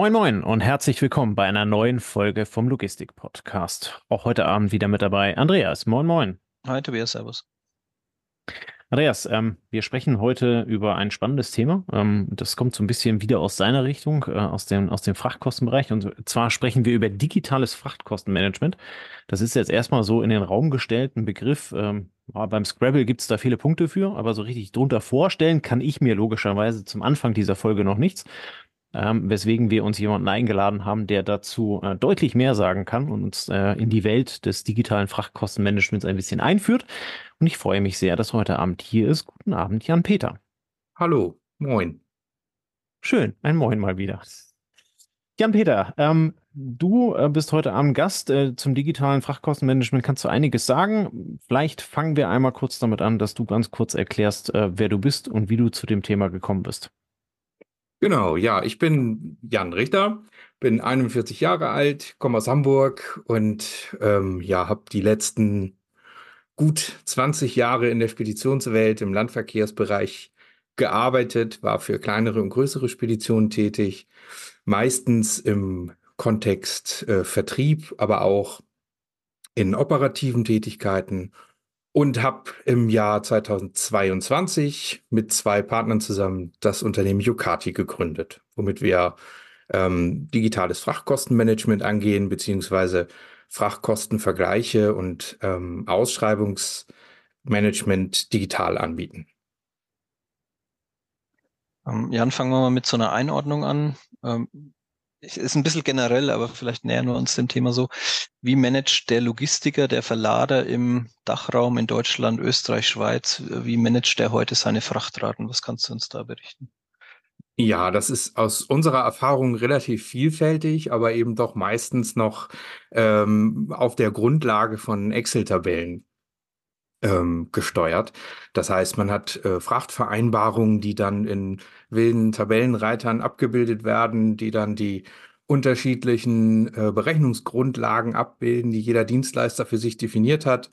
Moin Moin und herzlich willkommen bei einer neuen Folge vom Logistik Podcast. Auch heute Abend wieder mit dabei Andreas. Moin Moin. Hi Tobias, Servus. Andreas, ähm, wir sprechen heute über ein spannendes Thema. Ähm, das kommt so ein bisschen wieder aus seiner Richtung, äh, aus dem, aus dem Frachtkostenbereich. Und zwar sprechen wir über digitales Frachtkostenmanagement. Das ist jetzt erstmal so in den Raum gestellt, ein Begriff. Ähm, beim Scrabble gibt es da viele Punkte für, aber so richtig drunter vorstellen kann ich mir logischerweise zum Anfang dieser Folge noch nichts ähm, weswegen wir uns jemanden eingeladen haben, der dazu äh, deutlich mehr sagen kann und uns äh, in die Welt des digitalen Frachtkostenmanagements ein bisschen einführt. Und ich freue mich sehr, dass heute Abend hier ist. Guten Abend, Jan-Peter. Hallo, moin. Schön, ein Moin mal wieder. Jan-Peter, ähm, du äh, bist heute Abend Gast äh, zum digitalen Frachtkostenmanagement. Kannst du einiges sagen? Vielleicht fangen wir einmal kurz damit an, dass du ganz kurz erklärst, äh, wer du bist und wie du zu dem Thema gekommen bist. Genau, ja, ich bin Jan Richter, bin 41 Jahre alt, komme aus Hamburg und ähm, ja, habe die letzten gut 20 Jahre in der Speditionswelt im Landverkehrsbereich gearbeitet, war für kleinere und größere Speditionen tätig, meistens im Kontext äh, Vertrieb, aber auch in operativen Tätigkeiten und habe im Jahr 2022 mit zwei Partnern zusammen das Unternehmen Yukati gegründet, womit wir ähm, digitales Frachtkostenmanagement angehen, beziehungsweise Frachtkostenvergleiche und ähm, Ausschreibungsmanagement digital anbieten. Ähm, Jan, fangen wir mal mit so einer Einordnung an. Ähm, ist ein bisschen generell, aber vielleicht nähern wir uns dem Thema so. Wie managt der Logistiker, der Verlader im Dachraum in Deutschland, Österreich, Schweiz, wie managt der heute seine Frachtraten? Was kannst du uns da berichten? Ja, das ist aus unserer Erfahrung relativ vielfältig, aber eben doch meistens noch ähm, auf der Grundlage von Excel-Tabellen ähm, gesteuert. Das heißt, man hat äh, Frachtvereinbarungen, die dann in wilden Tabellenreitern abgebildet werden, die dann die unterschiedlichen äh, Berechnungsgrundlagen abbilden, die jeder Dienstleister für sich definiert hat.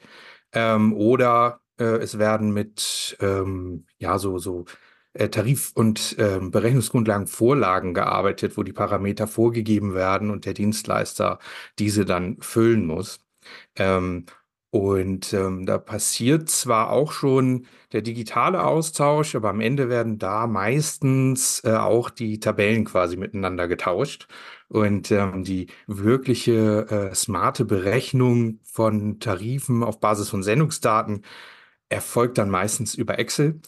Ähm, oder äh, es werden mit ähm, ja so so äh, Tarif- und ähm, Berechnungsgrundlagenvorlagen gearbeitet, wo die Parameter vorgegeben werden und der Dienstleister diese dann füllen muss. Ähm, und ähm, da passiert zwar auch schon der digitale Austausch, aber am Ende werden da meistens äh, auch die Tabellen quasi miteinander getauscht. Und ähm, die wirkliche äh, smarte Berechnung von Tarifen auf Basis von Sendungsdaten erfolgt dann meistens über Excel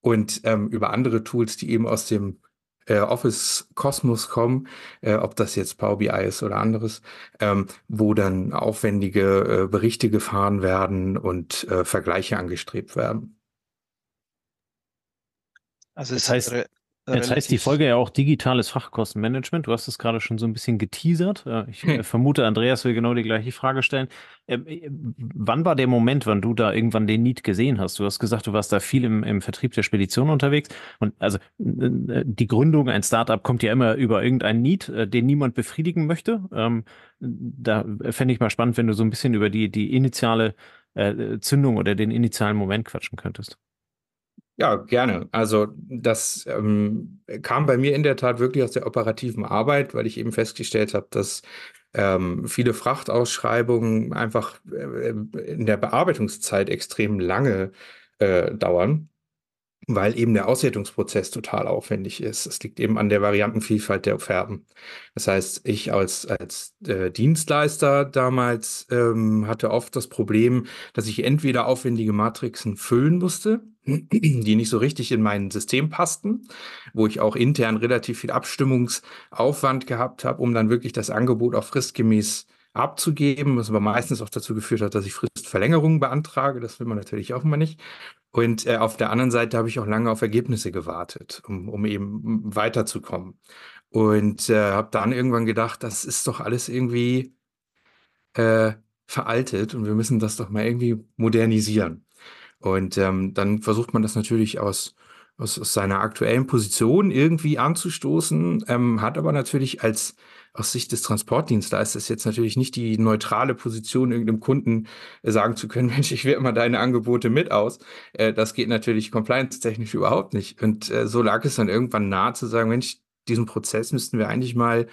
und ähm, über andere Tools, die eben aus dem äh, Office Cosmos kommen, äh, ob das jetzt Power BI ist oder anderes, ähm, wo dann aufwendige äh, Berichte gefahren werden und äh, Vergleiche angestrebt werden. Also das heißt, Jetzt heißt die Folge ja auch digitales Fachkostenmanagement. Du hast es gerade schon so ein bisschen geteasert. Äh, ich hm. vermute, Andreas will genau die gleiche Frage stellen. Ähm, äh, wann war der Moment, wann du da irgendwann den Need gesehen hast? Du hast gesagt, du warst da viel im, im Vertrieb der Spedition unterwegs. Und also die Gründung, ein Startup kommt ja immer über irgendeinen Need, äh, den niemand befriedigen möchte. Ähm, da fände ich mal spannend, wenn du so ein bisschen über die, die initiale Zündung oder den initialen Moment quatschen könntest. Ja, gerne. Also das ähm, kam bei mir in der Tat wirklich aus der operativen Arbeit, weil ich eben festgestellt habe, dass ähm, viele Frachtausschreibungen einfach äh, in der Bearbeitungszeit extrem lange äh, dauern weil eben der Auswertungsprozess total aufwendig ist. Es liegt eben an der Variantenvielfalt der Offerten. Das heißt, ich als, als äh, Dienstleister damals ähm, hatte oft das Problem, dass ich entweder aufwendige Matrixen füllen musste, die nicht so richtig in mein System passten, wo ich auch intern relativ viel Abstimmungsaufwand gehabt habe, um dann wirklich das Angebot auch fristgemäß abzugeben, was aber meistens auch dazu geführt hat, dass ich Fristverlängerungen beantrage. Das will man natürlich auch immer nicht. Und äh, auf der anderen Seite habe ich auch lange auf Ergebnisse gewartet, um, um eben weiterzukommen. Und äh, habe dann irgendwann gedacht, das ist doch alles irgendwie äh, veraltet und wir müssen das doch mal irgendwie modernisieren. Und ähm, dann versucht man das natürlich aus, aus, aus seiner aktuellen Position irgendwie anzustoßen, ähm, hat aber natürlich als aus Sicht des Transportdienstleisters jetzt natürlich nicht die neutrale Position irgendeinem Kunden äh, sagen zu können, Mensch, ich wähle immer deine Angebote mit aus. Äh, das geht natürlich compliance-technisch überhaupt nicht. Und äh, so lag es dann irgendwann nahe zu sagen, Mensch, diesen Prozess müssten wir eigentlich mal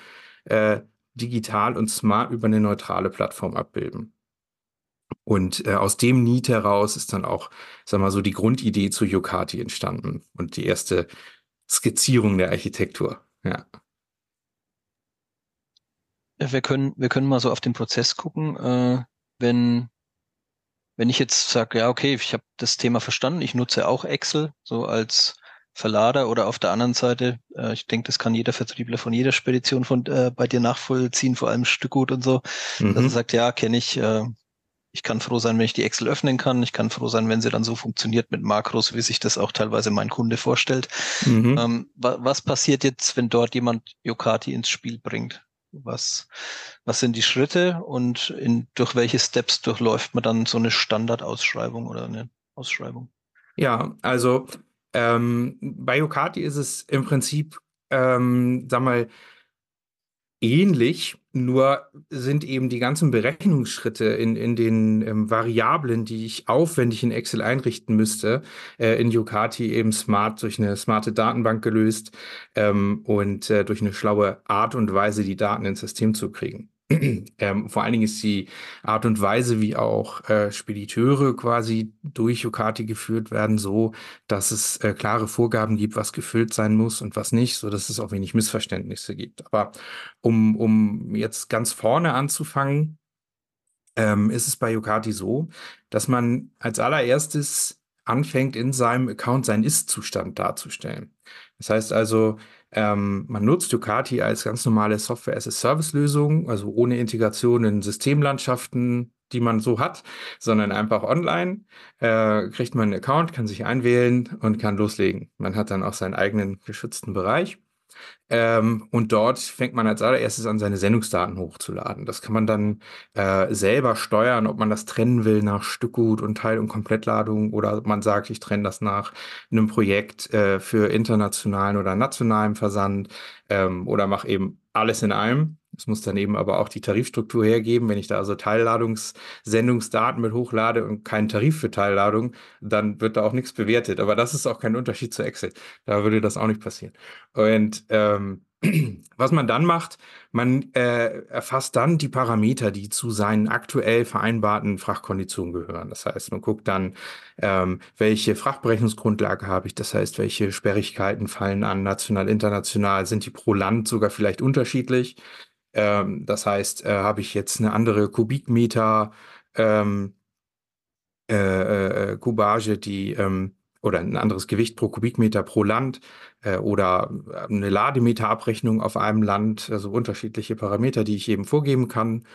digital und smart über eine neutrale Plattform abbilden. Und äh, aus dem Need heraus ist dann auch, sag mal so, die Grundidee zu Yokati entstanden und die erste Skizzierung der Architektur. Ja. Ja wir können, wir können mal so auf den Prozess gucken. Äh, wenn, wenn ich jetzt sage, ja, okay, ich habe das Thema verstanden, ich nutze auch Excel so als Verlader oder auf der anderen Seite, äh, ich denke, das kann jeder Vertriebler von jeder Spedition von äh, bei dir nachvollziehen, vor allem Stückgut und so, mhm. dass er sagt, ja, kenne ich, äh, ich kann froh sein, wenn ich die Excel öffnen kann. Ich kann froh sein, wenn sie dann so funktioniert mit Makros, wie sich das auch teilweise mein Kunde vorstellt. Mhm. Ähm, wa was passiert jetzt, wenn dort jemand Yokati ins Spiel bringt? Was, was sind die Schritte und in, durch welche Steps durchläuft man dann so eine Standardausschreibung oder eine Ausschreibung? Ja, also ähm, bei Yokati ist es im Prinzip, ähm, sag mal, ähnlich, nur sind eben die ganzen Berechnungsschritte in, in den ähm, Variablen, die ich aufwendig in Excel einrichten müsste, äh, in Yokati eben smart durch eine smarte Datenbank gelöst ähm, und äh, durch eine schlaue Art und Weise die Daten ins System zu kriegen. Ähm, vor allen Dingen ist die Art und Weise, wie auch äh, Spediteure quasi durch Yokati geführt werden, so, dass es äh, klare Vorgaben gibt, was gefüllt sein muss und was nicht, so dass es auch wenig Missverständnisse gibt. Aber um, um jetzt ganz vorne anzufangen, ähm, ist es bei Yokati so, dass man als allererstes anfängt, in seinem Account seinen Ist-Zustand darzustellen. Das heißt also, ähm, man nutzt Ducati als ganz normale Software-as-a-Service-Lösung, also ohne Integration in Systemlandschaften, die man so hat, sondern einfach online. Äh, kriegt man einen Account, kann sich einwählen und kann loslegen. Man hat dann auch seinen eigenen geschützten Bereich. Ähm, und dort fängt man als allererstes an, seine Sendungsdaten hochzuladen. Das kann man dann äh, selber steuern, ob man das trennen will nach Stückgut und Teil- und Komplettladung oder man sagt, ich trenne das nach einem Projekt äh, für internationalen oder nationalen Versand ähm, oder mache eben alles in einem. Es muss dann eben aber auch die Tarifstruktur hergeben. Wenn ich da also Teilladungssendungsdaten mit hochlade und keinen Tarif für Teilladung, dann wird da auch nichts bewertet. Aber das ist auch kein Unterschied zu Excel. Da würde das auch nicht passieren. Und ähm, was man dann macht, man äh, erfasst dann die Parameter, die zu seinen aktuell vereinbarten Frachtkonditionen gehören. Das heißt, man guckt dann, ähm, welche Frachtberechnungsgrundlage habe ich, das heißt, welche Sperrigkeiten fallen an, national, international, sind die pro Land sogar vielleicht unterschiedlich. Ähm, das heißt, äh, habe ich jetzt eine andere Kubikmeter ähm, äh, äh, äh, Kubage, die ähm, oder ein anderes Gewicht pro Kubikmeter pro Land äh, oder eine Lademeterabrechnung auf einem Land, also unterschiedliche Parameter, die ich eben vorgeben kann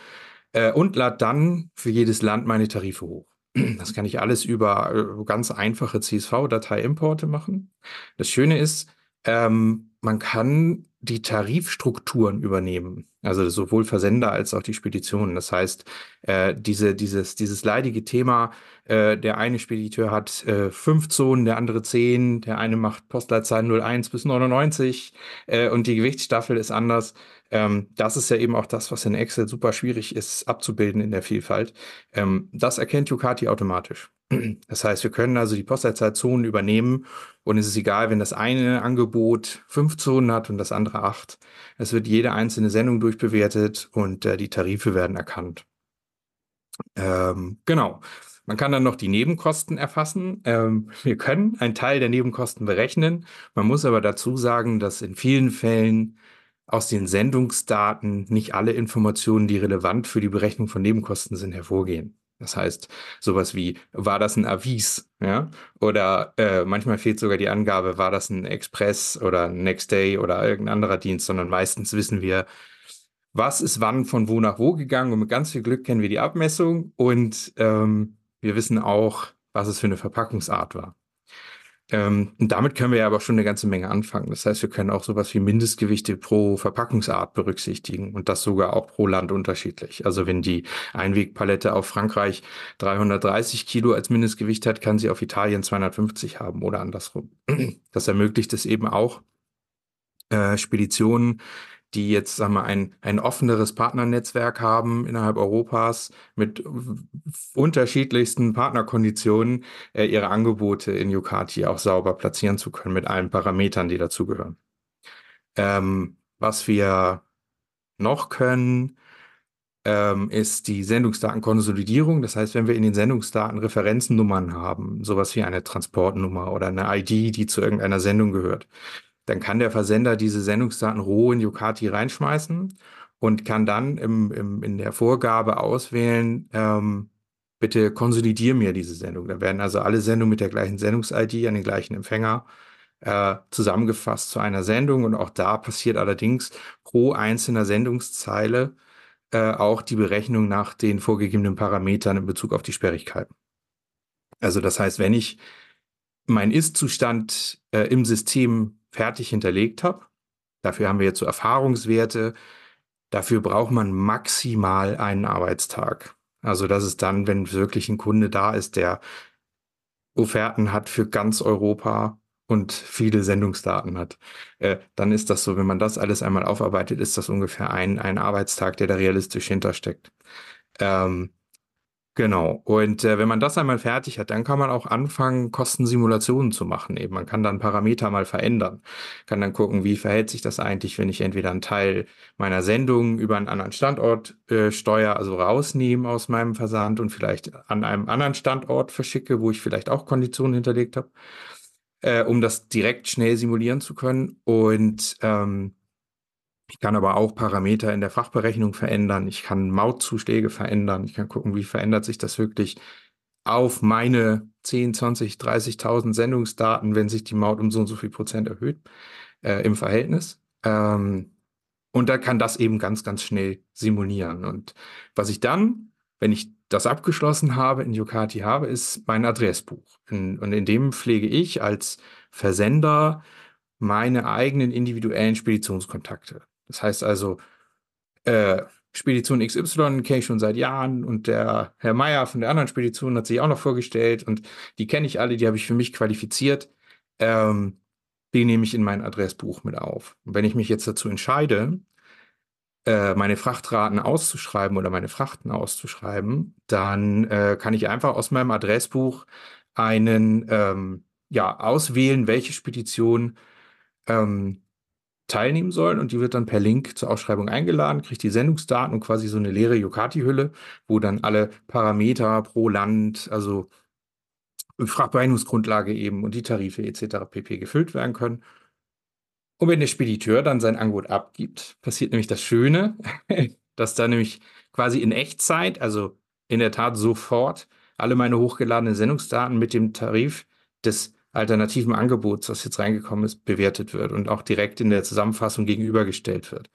äh, und lade dann für jedes Land meine Tarife hoch. Das kann ich alles über äh, ganz einfache CSV-Datei-Importe machen. Das Schöne ist, ähm, man kann die Tarifstrukturen übernehmen. Also sowohl Versender als auch die Speditionen. Das heißt, äh, diese, dieses, dieses leidige Thema, äh, der eine Spediteur hat äh, fünf Zonen, der andere zehn, der eine macht Postleitzahlen 01 bis 99 äh, und die Gewichtsstaffel ist anders. Ähm, das ist ja eben auch das, was in Excel super schwierig ist abzubilden in der Vielfalt. Ähm, das erkennt Ducati automatisch. Das heißt, wir können also die Postleitzahlzonen übernehmen und es ist egal, wenn das eine Angebot fünf Zonen hat und das andere acht. Es wird jede einzelne Sendung durchbewertet und äh, die Tarife werden erkannt. Ähm, genau. Man kann dann noch die Nebenkosten erfassen. Ähm, wir können einen Teil der Nebenkosten berechnen. Man muss aber dazu sagen, dass in vielen Fällen aus den Sendungsdaten nicht alle Informationen, die relevant für die Berechnung von Nebenkosten sind, hervorgehen. Das heißt, sowas wie, war das ein Avis? Ja? Oder äh, manchmal fehlt sogar die Angabe, war das ein Express oder ein Next Day oder irgendein anderer Dienst, sondern meistens wissen wir, was ist wann von wo nach wo gegangen und mit ganz viel Glück kennen wir die Abmessung und ähm, wir wissen auch, was es für eine Verpackungsart war. Ähm, und damit können wir ja aber schon eine ganze Menge anfangen. Das heißt, wir können auch sowas wie Mindestgewichte pro Verpackungsart berücksichtigen und das sogar auch pro Land unterschiedlich. Also wenn die Einwegpalette auf Frankreich 330 Kilo als Mindestgewicht hat, kann sie auf Italien 250 haben oder andersrum. Das ermöglicht es eben auch, äh, Speditionen die jetzt, sagen wir, ein, ein offeneres Partnernetzwerk haben innerhalb Europas mit unterschiedlichsten Partnerkonditionen, äh, ihre Angebote in Yukati auch sauber platzieren zu können mit allen Parametern, die dazugehören. Ähm, was wir noch können, ähm, ist die Sendungsdatenkonsolidierung. Das heißt, wenn wir in den Sendungsdaten Referenzennummern haben, sowas wie eine Transportnummer oder eine ID, die zu irgendeiner Sendung gehört, dann kann der Versender diese Sendungsdaten roh in Yocati reinschmeißen und kann dann im, im, in der Vorgabe auswählen, ähm, bitte konsolidiere mir diese Sendung. Da werden also alle Sendungen mit der gleichen Sendungs-ID an den gleichen Empfänger äh, zusammengefasst zu einer Sendung. Und auch da passiert allerdings pro einzelner Sendungszeile äh, auch die Berechnung nach den vorgegebenen Parametern in Bezug auf die Sperrigkeiten. Also das heißt, wenn ich meinen Ist-Zustand äh, im System fertig hinterlegt habe, dafür haben wir jetzt so Erfahrungswerte, dafür braucht man maximal einen Arbeitstag. Also das ist dann, wenn wirklich ein Kunde da ist, der Offerten hat für ganz Europa und viele Sendungsdaten hat, äh, dann ist das so, wenn man das alles einmal aufarbeitet, ist das ungefähr ein, ein Arbeitstag, der da realistisch hintersteckt. Ähm, Genau. Und äh, wenn man das einmal fertig hat, dann kann man auch anfangen, Kostensimulationen zu machen. Eben, man kann dann Parameter mal verändern. Kann dann gucken, wie verhält sich das eigentlich, wenn ich entweder einen Teil meiner Sendung über einen anderen Standort äh, steuere, also rausnehme aus meinem Versand und vielleicht an einem anderen Standort verschicke, wo ich vielleicht auch Konditionen hinterlegt habe, äh, um das direkt schnell simulieren zu können. Und ähm, ich kann aber auch Parameter in der Fachberechnung verändern. Ich kann Mautzuschläge verändern. Ich kann gucken, wie verändert sich das wirklich auf meine 10, 20, 30.000 Sendungsdaten, wenn sich die Maut um so und so viel Prozent erhöht äh, im Verhältnis. Ähm, und da kann das eben ganz, ganz schnell simulieren. Und was ich dann, wenn ich das abgeschlossen habe, in Yocati habe, ist mein Adressbuch. In, und in dem pflege ich als Versender meine eigenen individuellen Speditionskontakte. Das heißt also, äh, Spedition XY kenne ich schon seit Jahren und der Herr Meier von der anderen Spedition hat sich auch noch vorgestellt und die kenne ich alle, die habe ich für mich qualifiziert. Ähm, die nehme ich in mein Adressbuch mit auf. Und wenn ich mich jetzt dazu entscheide, äh, meine Frachtraten auszuschreiben oder meine Frachten auszuschreiben, dann äh, kann ich einfach aus meinem Adressbuch einen ähm, ja auswählen, welche Spedition ähm, teilnehmen sollen und die wird dann per Link zur Ausschreibung eingeladen, kriegt die Sendungsdaten und quasi so eine leere Yocati-Hülle, wo dann alle Parameter pro Land, also Frachtberechnungsgrundlage eben und die Tarife etc. pp. gefüllt werden können. Und wenn der Spediteur dann sein Angebot abgibt, passiert nämlich das Schöne, dass da nämlich quasi in Echtzeit, also in der Tat sofort, alle meine hochgeladenen Sendungsdaten mit dem Tarif des alternativen Angebots, was jetzt reingekommen ist, bewertet wird und auch direkt in der Zusammenfassung gegenübergestellt wird.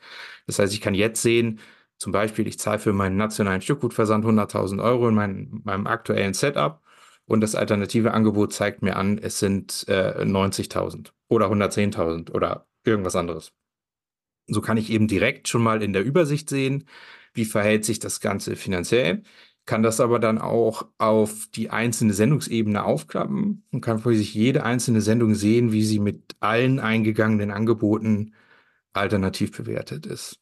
Das heißt, ich kann jetzt sehen, zum Beispiel, ich zahle für meinen nationalen Stückgutversand 100.000 Euro in mein, meinem aktuellen Setup und das alternative Angebot zeigt mir an, es sind äh, 90.000 oder 110.000 oder irgendwas anderes. So kann ich eben direkt schon mal in der Übersicht sehen, wie verhält sich das Ganze finanziell kann das aber dann auch auf die einzelne Sendungsebene aufklappen und kann für sich jede einzelne Sendung sehen, wie sie mit allen eingegangenen Angeboten alternativ bewertet ist.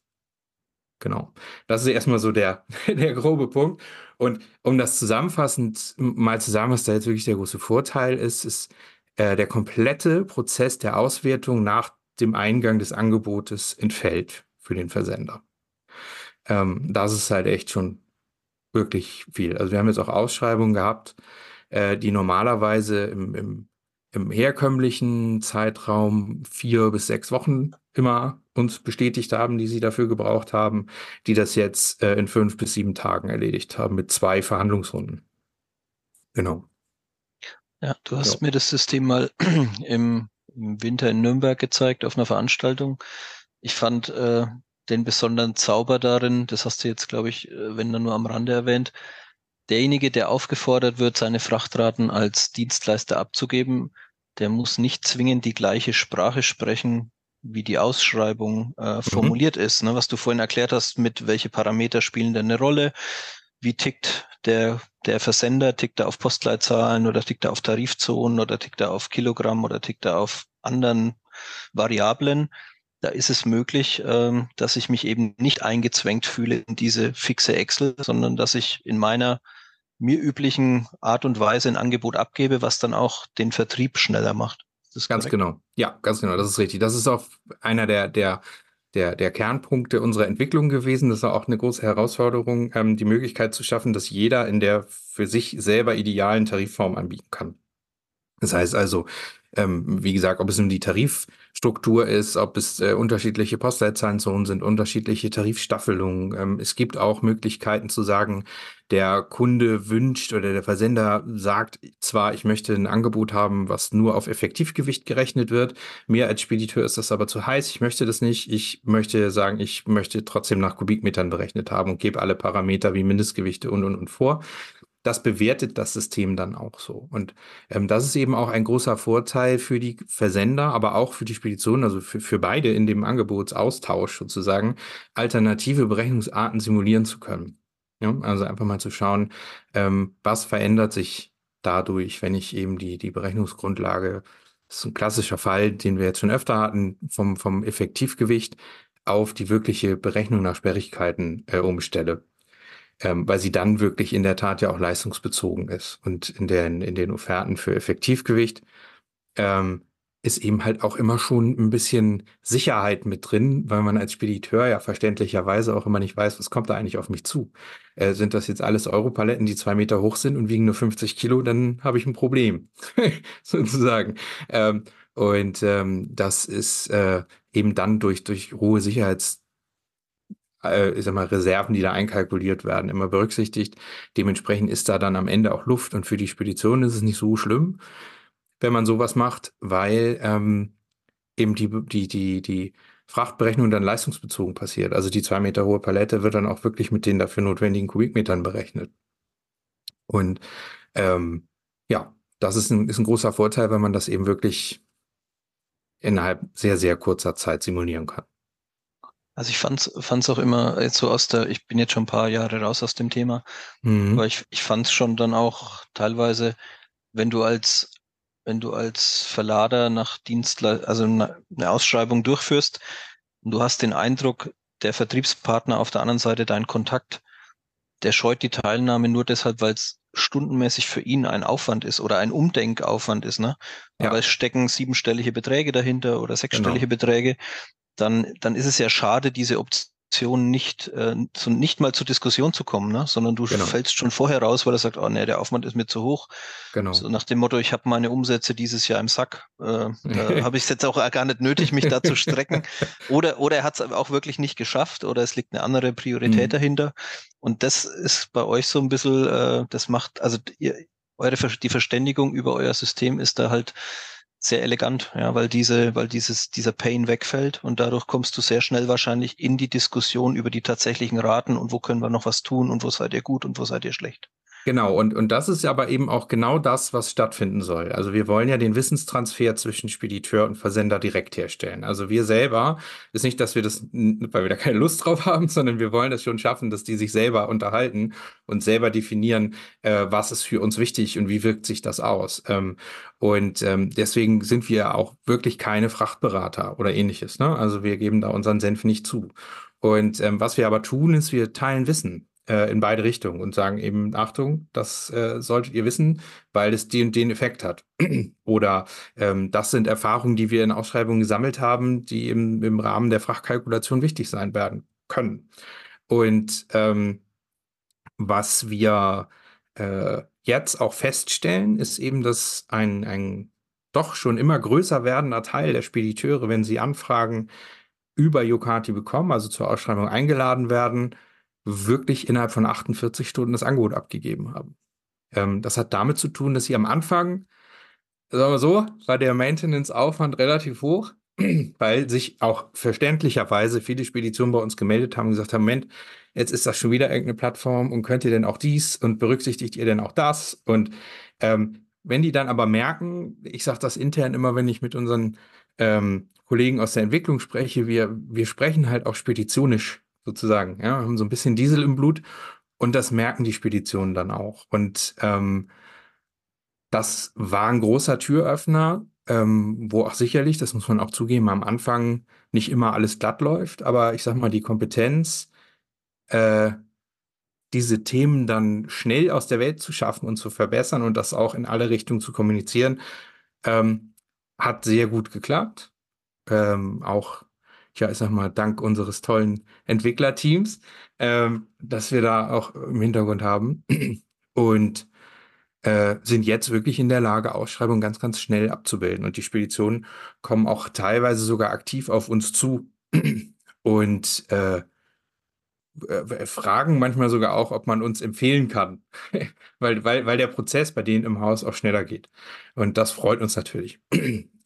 Genau. Das ist erstmal so der, der grobe Punkt. Und um das zusammenfassend mal zu sagen, was da jetzt wirklich der große Vorteil ist, ist äh, der komplette Prozess der Auswertung nach dem Eingang des Angebotes entfällt für den Versender. Ähm, das ist halt echt schon wirklich viel. Also wir haben jetzt auch Ausschreibungen gehabt, äh, die normalerweise im, im, im herkömmlichen Zeitraum vier bis sechs Wochen immer uns bestätigt haben, die sie dafür gebraucht haben, die das jetzt äh, in fünf bis sieben Tagen erledigt haben mit zwei Verhandlungsrunden. Genau. Ja, du hast ja. mir das System mal im, im, Winter in Nürnberg gezeigt auf einer Veranstaltung. Ich fand äh, den besonderen Zauber darin, das hast du jetzt, glaube ich, äh, wenn dann nur am Rande erwähnt, derjenige, der aufgefordert wird, seine Frachtraten als Dienstleister abzugeben, der muss nicht zwingend die gleiche Sprache sprechen, wie die Ausschreibung äh, mhm. formuliert ist. Ne? Was du vorhin erklärt hast, mit welche Parameter spielen denn eine Rolle, wie tickt der, der Versender, tickt er auf Postleitzahlen oder tickt er auf Tarifzonen oder tickt er auf Kilogramm oder tickt er auf anderen Variablen da ist es möglich, ähm, dass ich mich eben nicht eingezwängt fühle in diese fixe Excel, sondern dass ich in meiner mir üblichen Art und Weise ein Angebot abgebe, was dann auch den Vertrieb schneller macht. ganz korrekt? genau. Ja, ganz genau. Das ist richtig. Das ist auch einer der, der, der, der Kernpunkte unserer Entwicklung gewesen. Das ist auch eine große Herausforderung, ähm, die Möglichkeit zu schaffen, dass jeder in der für sich selber idealen Tarifform anbieten kann. Das heißt also, ähm, wie gesagt, ob es nun die Tarifstruktur ist, ob es äh, unterschiedliche Postleitzahlenzonen sind, unterschiedliche Tarifstaffelungen. Ähm, es gibt auch Möglichkeiten zu sagen, der Kunde wünscht oder der Versender sagt zwar, ich möchte ein Angebot haben, was nur auf Effektivgewicht gerechnet wird. Mir als Spediteur ist das aber zu heiß. Ich möchte das nicht. Ich möchte sagen, ich möchte trotzdem nach Kubikmetern berechnet haben und gebe alle Parameter wie Mindestgewichte und und und vor das bewertet das System dann auch so. Und ähm, das ist eben auch ein großer Vorteil für die Versender, aber auch für die Spedition, also für, für beide in dem Angebotsaustausch sozusagen, alternative Berechnungsarten simulieren zu können. Ja, also einfach mal zu schauen, ähm, was verändert sich dadurch, wenn ich eben die, die Berechnungsgrundlage, das ist ein klassischer Fall, den wir jetzt schon öfter hatten, vom, vom Effektivgewicht auf die wirkliche Berechnung nach Sperrigkeiten äh, umstelle ähm, weil sie dann wirklich in der Tat ja auch leistungsbezogen ist. Und in den, in den Offerten für Effektivgewicht ähm, ist eben halt auch immer schon ein bisschen Sicherheit mit drin, weil man als Spediteur ja verständlicherweise auch immer nicht weiß, was kommt da eigentlich auf mich zu. Äh, sind das jetzt alles Europaletten, die zwei Meter hoch sind und wiegen nur 50 Kilo, dann habe ich ein Problem, sozusagen. Ähm, und ähm, das ist äh, eben dann durch, durch hohe Sicherheits äh, ich sag mal, Reserven, die da einkalkuliert werden, immer berücksichtigt. Dementsprechend ist da dann am Ende auch Luft und für die Spedition ist es nicht so schlimm, wenn man sowas macht, weil ähm, eben die, die, die, die Frachtberechnung dann leistungsbezogen passiert. Also die zwei Meter hohe Palette wird dann auch wirklich mit den dafür notwendigen Kubikmetern berechnet. Und ähm, ja, das ist ein, ist ein großer Vorteil, wenn man das eben wirklich innerhalb sehr, sehr kurzer Zeit simulieren kann. Also ich fand's fand's auch immer jetzt so aus der, ich bin jetzt schon ein paar Jahre raus aus dem Thema, mhm. aber ich, ich fand's schon dann auch teilweise, wenn du als, wenn du als Verlader nach Dienstleistung, also eine Ausschreibung durchführst und du hast den Eindruck, der Vertriebspartner auf der anderen Seite, dein Kontakt, der scheut die Teilnahme nur deshalb, weil es stundenmäßig für ihn ein Aufwand ist oder ein Umdenkaufwand ist, ne? Ja. Aber es stecken siebenstellige Beträge dahinter oder sechsstellige genau. Beträge dann, dann ist es ja schade, diese Option nicht, äh, zu, nicht mal zur Diskussion zu kommen, ne? sondern du genau. fällst schon vorher raus, weil er sagt, oh nee, der Aufwand ist mir zu hoch. Genau. So nach dem Motto, ich habe meine Umsätze dieses Jahr im Sack. Äh, da habe ich es jetzt auch gar nicht nötig, mich da zu strecken. Oder, oder er hat es auch wirklich nicht geschafft oder es liegt eine andere Priorität mhm. dahinter. Und das ist bei euch so ein bisschen, äh, das macht, also ihr, eure, die Verständigung über euer System ist da halt sehr elegant, ja, weil diese, weil dieses, dieser Pain wegfällt und dadurch kommst du sehr schnell wahrscheinlich in die Diskussion über die tatsächlichen Raten und wo können wir noch was tun und wo seid ihr gut und wo seid ihr schlecht. Genau, und, und das ist aber eben auch genau das, was stattfinden soll. Also wir wollen ja den Wissenstransfer zwischen Spediteur und Versender direkt herstellen. Also wir selber, ist nicht, dass wir das, weil wir da keine Lust drauf haben, sondern wir wollen das schon schaffen, dass die sich selber unterhalten und selber definieren, äh, was ist für uns wichtig und wie wirkt sich das aus. Ähm, und ähm, deswegen sind wir auch wirklich keine Frachtberater oder ähnliches. Ne? Also wir geben da unseren Senf nicht zu. Und ähm, was wir aber tun, ist, wir teilen Wissen äh, in beide Richtungen und sagen eben, Achtung, das äh, solltet ihr wissen, weil es den, den Effekt hat. Oder ähm, das sind Erfahrungen, die wir in Ausschreibungen gesammelt haben, die im, im Rahmen der Fachkalkulation wichtig sein werden können. Und ähm, was wir äh, jetzt auch feststellen, ist eben, dass ein, ein doch schon immer größer werdender Teil der Spediteure, wenn sie Anfragen über Yokati bekommen, also zur Ausschreibung eingeladen werden, wirklich innerhalb von 48 Stunden das Angebot abgegeben haben. Ähm, das hat damit zu tun, dass sie am Anfang, sagen wir so, war der Maintenance-Aufwand relativ hoch, weil sich auch verständlicherweise viele Speditionen bei uns gemeldet haben und gesagt haben, Moment, jetzt ist das schon wieder irgendeine Plattform und könnt ihr denn auch dies und berücksichtigt ihr denn auch das? Und ähm, wenn die dann aber merken, ich sage das intern immer, wenn ich mit unseren ähm, Kollegen aus der Entwicklung spreche, wir, wir sprechen halt auch speditionisch sozusagen. Ja, haben so ein bisschen Diesel im Blut und das merken die Speditionen dann auch. Und ähm, das war ein großer Türöffner, ähm, wo auch sicherlich, das muss man auch zugeben, am Anfang nicht immer alles glatt läuft, aber ich sag mal, die Kompetenz, äh, diese Themen dann schnell aus der Welt zu schaffen und zu verbessern und das auch in alle Richtungen zu kommunizieren, ähm, hat sehr gut geklappt. Ähm, auch, ja, ich sag mal, dank unseres tollen Entwicklerteams, ähm, dass wir da auch im Hintergrund haben. Und äh, sind jetzt wirklich in der Lage, Ausschreibungen ganz, ganz schnell abzubilden. Und die Speditionen kommen auch teilweise sogar aktiv auf uns zu und äh, äh, fragen manchmal sogar auch, ob man uns empfehlen kann, weil, weil, weil der Prozess bei denen im Haus auch schneller geht. Und das freut uns natürlich.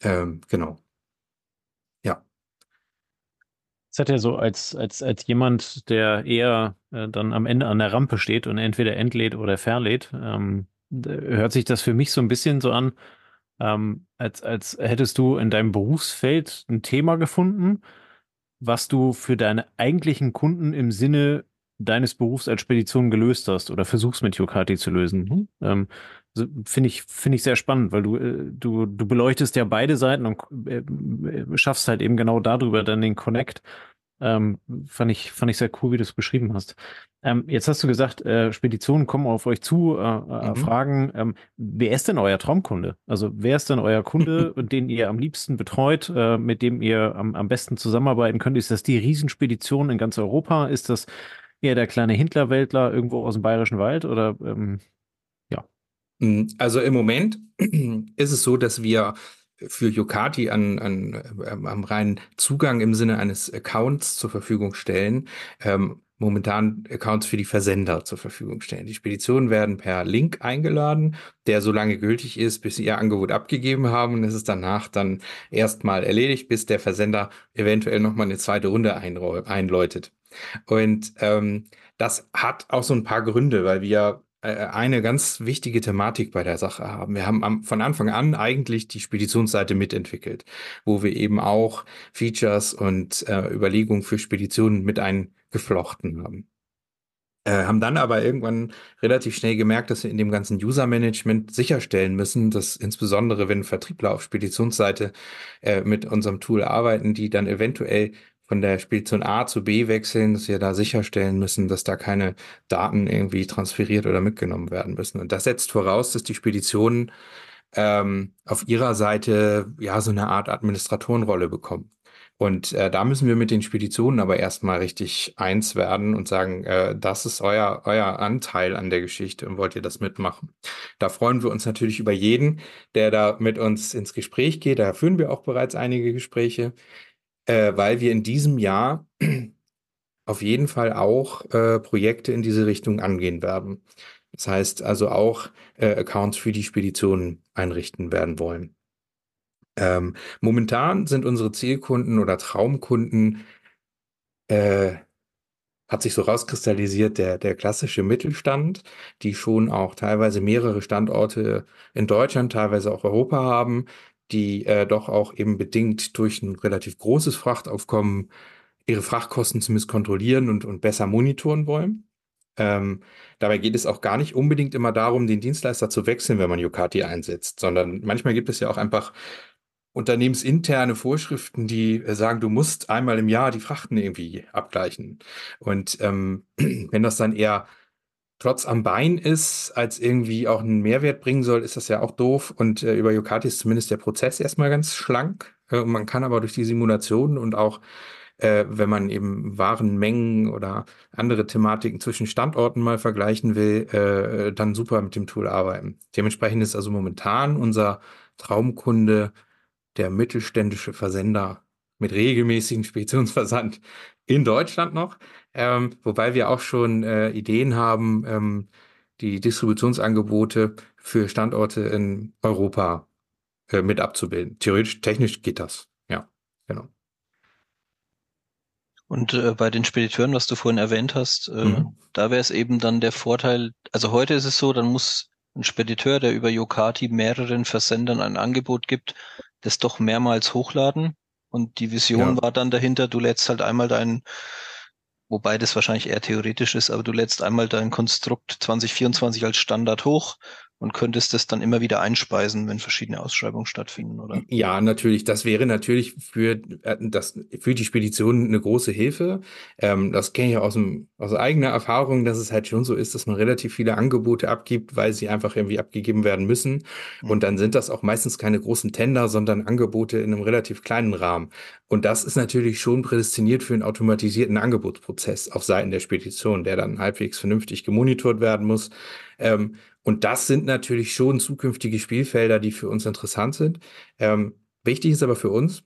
ähm, genau. Ja. Das hat ja so als, als, als jemand, der eher äh, dann am Ende an der Rampe steht und entweder entlädt oder verlädt, ähm, hört sich das für mich so ein bisschen so an, ähm, als, als hättest du in deinem Berufsfeld ein Thema gefunden, was du für deine eigentlichen Kunden im Sinne deines Berufs als Spedition gelöst hast oder versuchst mit Yokati zu lösen. Mhm. Ähm, Finde ich, finde ich sehr spannend, weil du, äh, du, du beleuchtest ja beide Seiten und äh, äh, schaffst halt eben genau darüber dann den Connect. Ähm, fand ich, fand ich sehr cool, wie du es beschrieben hast. Ähm, jetzt hast du gesagt, äh, Speditionen kommen auf euch zu, äh, äh, mhm. fragen, ähm, wer ist denn euer Traumkunde? Also wer ist denn euer Kunde, den ihr am liebsten betreut, mit dem ihr am, am besten zusammenarbeiten könnt? Ist das die Riesenspedition in ganz Europa? Ist das eher der kleine Hindlerweltler irgendwo aus dem Bayerischen Wald? Oder ähm? Hm, also im Moment ist es so, dass wir für Yokati an, an, äh, am reinen Zugang im Sinne eines Accounts zur Verfügung stellen, ähm, momentan Accounts für die Versender zur Verfügung stellen. Die Speditionen werden per Link eingeladen, der so lange gültig ist, bis sie ihr Angebot abgegeben haben und es ist danach dann erstmal erledigt, bis der Versender eventuell nochmal eine zweite Runde einläutet. Und ähm, das hat auch so ein paar Gründe, weil wir eine ganz wichtige Thematik bei der Sache haben. Wir haben am, von Anfang an eigentlich die Speditionsseite mitentwickelt, wo wir eben auch Features und äh, Überlegungen für Speditionen mit eingeflochten haben. Äh, haben dann aber irgendwann relativ schnell gemerkt, dass wir in dem ganzen User-Management sicherstellen müssen, dass insbesondere wenn Vertriebler auf Speditionsseite äh, mit unserem Tool arbeiten, die dann eventuell von der Spedition A zu B wechseln, dass wir da sicherstellen müssen, dass da keine Daten irgendwie transferiert oder mitgenommen werden müssen. Und das setzt voraus, dass die Speditionen ähm, auf ihrer Seite ja so eine Art Administratorenrolle bekommen. Und äh, da müssen wir mit den Speditionen aber erstmal richtig eins werden und sagen, äh, das ist euer, euer Anteil an der Geschichte und wollt ihr das mitmachen. Da freuen wir uns natürlich über jeden, der da mit uns ins Gespräch geht. Da führen wir auch bereits einige Gespräche äh, weil wir in diesem Jahr auf jeden Fall auch äh, Projekte in diese Richtung angehen werden. Das heißt also auch äh, Accounts für die Speditionen einrichten werden wollen. Ähm, momentan sind unsere Zielkunden oder Traumkunden, äh, hat sich so rauskristallisiert, der, der klassische Mittelstand, die schon auch teilweise mehrere Standorte in Deutschland, teilweise auch Europa haben, die äh, doch auch eben bedingt durch ein relativ großes Frachtaufkommen ihre Frachtkosten zumindest kontrollieren und, und besser monitoren wollen. Ähm, dabei geht es auch gar nicht unbedingt immer darum, den Dienstleister zu wechseln, wenn man Yokati einsetzt, sondern manchmal gibt es ja auch einfach unternehmensinterne Vorschriften, die äh, sagen, du musst einmal im Jahr die Frachten irgendwie abgleichen. Und ähm, wenn das dann eher Trotz am Bein ist, als irgendwie auch einen Mehrwert bringen soll, ist das ja auch doof. Und äh, über Yokati ist zumindest der Prozess erstmal ganz schlank. Äh, man kann aber durch die Simulationen und auch, äh, wenn man eben Warenmengen oder andere Thematiken zwischen Standorten mal vergleichen will, äh, dann super mit dem Tool arbeiten. Dementsprechend ist also momentan unser Traumkunde der mittelständische Versender mit regelmäßigen Speditionsversand in Deutschland noch, ähm, wobei wir auch schon äh, Ideen haben, ähm, die Distributionsangebote für Standorte in Europa äh, mit abzubilden. Theoretisch, technisch geht das. Ja, genau. Und äh, bei den Spediteuren, was du vorhin erwähnt hast, äh, mhm. da wäre es eben dann der Vorteil, also heute ist es so, dann muss ein Spediteur, der über Yokati mehreren Versendern ein Angebot gibt, das doch mehrmals hochladen. Und die Vision ja. war dann dahinter, du lädst halt einmal deinen wobei das wahrscheinlich eher theoretisch ist, aber du lädst einmal dein Konstrukt 2024 als Standard hoch und könntest das dann immer wieder einspeisen, wenn verschiedene Ausschreibungen stattfinden, oder? Ja, natürlich. Das wäre natürlich für, äh, das, für die Spedition eine große Hilfe. Ähm, das kenne ich aus, dem, aus eigener Erfahrung, dass es halt schon so ist, dass man relativ viele Angebote abgibt, weil sie einfach irgendwie abgegeben werden müssen. Mhm. Und dann sind das auch meistens keine großen Tender, sondern Angebote in einem relativ kleinen Rahmen. Und das ist natürlich schon prädestiniert für einen automatisierten Angebotsprozess auf Seiten der Spedition, der dann halbwegs vernünftig gemonitort werden muss. Ähm, und das sind natürlich schon zukünftige Spielfelder, die für uns interessant sind. Ähm, wichtig ist aber für uns,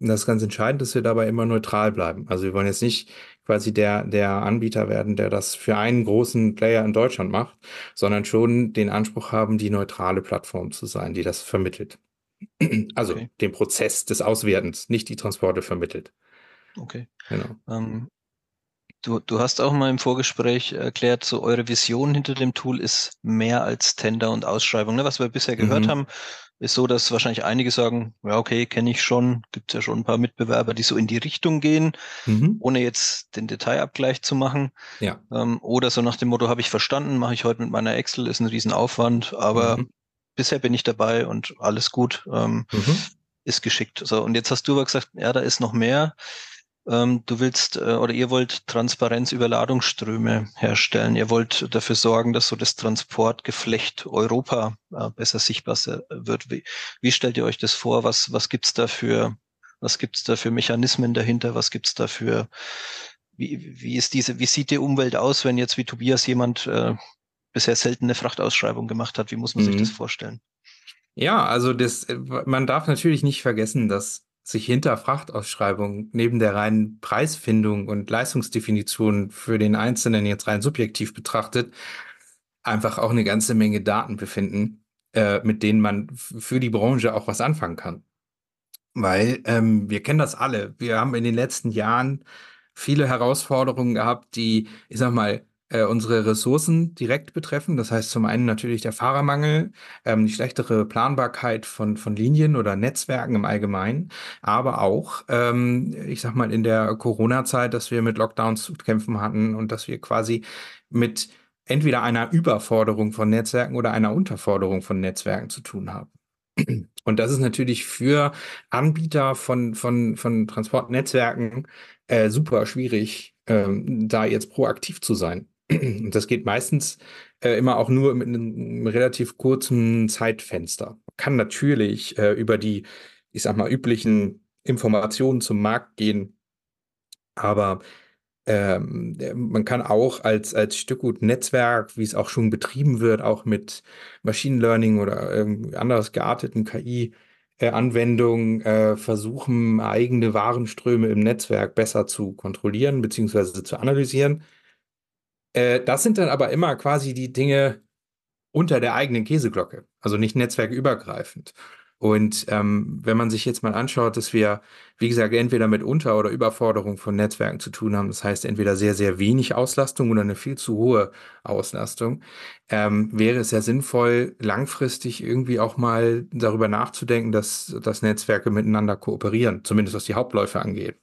und das ist ganz entscheidend, dass wir dabei immer neutral bleiben. Also wir wollen jetzt nicht quasi der, der Anbieter werden, der das für einen großen Player in Deutschland macht, sondern schon den Anspruch haben, die neutrale Plattform zu sein, die das vermittelt. Also okay. den Prozess des Auswertens, nicht die Transporte vermittelt. Okay. Genau. Ähm, Du, du hast auch mal im Vorgespräch erklärt, so eure Vision hinter dem Tool ist mehr als Tender und Ausschreibung. Ne? Was wir bisher gehört mhm. haben, ist so, dass wahrscheinlich einige sagen, ja, okay, kenne ich schon, gibt ja schon ein paar Mitbewerber, die so in die Richtung gehen, mhm. ohne jetzt den Detailabgleich zu machen. Ja. Ähm, oder so nach dem Motto, habe ich verstanden, mache ich heute mit meiner Excel, ist ein Riesenaufwand, aber mhm. bisher bin ich dabei und alles gut, ähm, mhm. ist geschickt. So, und jetzt hast du aber gesagt, ja, da ist noch mehr. Ähm, du willst äh, oder ihr wollt Transparenz über Ladungsströme herstellen. Ihr wollt dafür sorgen, dass so das Transportgeflecht Europa äh, besser sichtbar wird. Wie, wie, stellt ihr euch das vor? Was, was gibt's da für, was gibt's da für Mechanismen dahinter? Was gibt's da für, wie, wie ist diese, wie sieht die Umwelt aus, wenn jetzt wie Tobias jemand äh, bisher seltene Frachtausschreibung gemacht hat? Wie muss man mhm. sich das vorstellen? Ja, also das, man darf natürlich nicht vergessen, dass sich hinter Frachtausschreibungen neben der reinen Preisfindung und Leistungsdefinition für den Einzelnen jetzt rein subjektiv betrachtet, einfach auch eine ganze Menge Daten befinden, äh, mit denen man für die Branche auch was anfangen kann. Weil ähm, wir kennen das alle. Wir haben in den letzten Jahren viele Herausforderungen gehabt, die, ich sag mal, äh, unsere Ressourcen direkt betreffen. Das heißt zum einen natürlich der Fahrermangel, ähm, die schlechtere Planbarkeit von, von Linien oder Netzwerken im Allgemeinen, aber auch, ähm, ich sag mal, in der Corona-Zeit, dass wir mit Lockdowns zu kämpfen hatten und dass wir quasi mit entweder einer Überforderung von Netzwerken oder einer Unterforderung von Netzwerken zu tun haben. Und das ist natürlich für Anbieter von, von, von Transportnetzwerken äh, super schwierig, ähm, da jetzt proaktiv zu sein. Und das geht meistens äh, immer auch nur mit einem relativ kurzen Zeitfenster. Man kann natürlich äh, über die, ich sag mal, üblichen Informationen zum Markt gehen, aber ähm, man kann auch als, als Stückgut-Netzwerk, wie es auch schon betrieben wird, auch mit Machine Learning oder ähm, anderes gearteten KI, äh, äh, versuchen, eigene Warenströme im Netzwerk besser zu kontrollieren bzw. zu analysieren. Äh, das sind dann aber immer quasi die Dinge unter der eigenen Käseglocke, also nicht netzwerkübergreifend. Und ähm, wenn man sich jetzt mal anschaut, dass wir, wie gesagt, entweder mit Unter- oder Überforderung von Netzwerken zu tun haben, das heißt entweder sehr, sehr wenig Auslastung oder eine viel zu hohe Auslastung, ähm, wäre es ja sinnvoll, langfristig irgendwie auch mal darüber nachzudenken, dass, dass Netzwerke miteinander kooperieren, zumindest was die Hauptläufe angeht.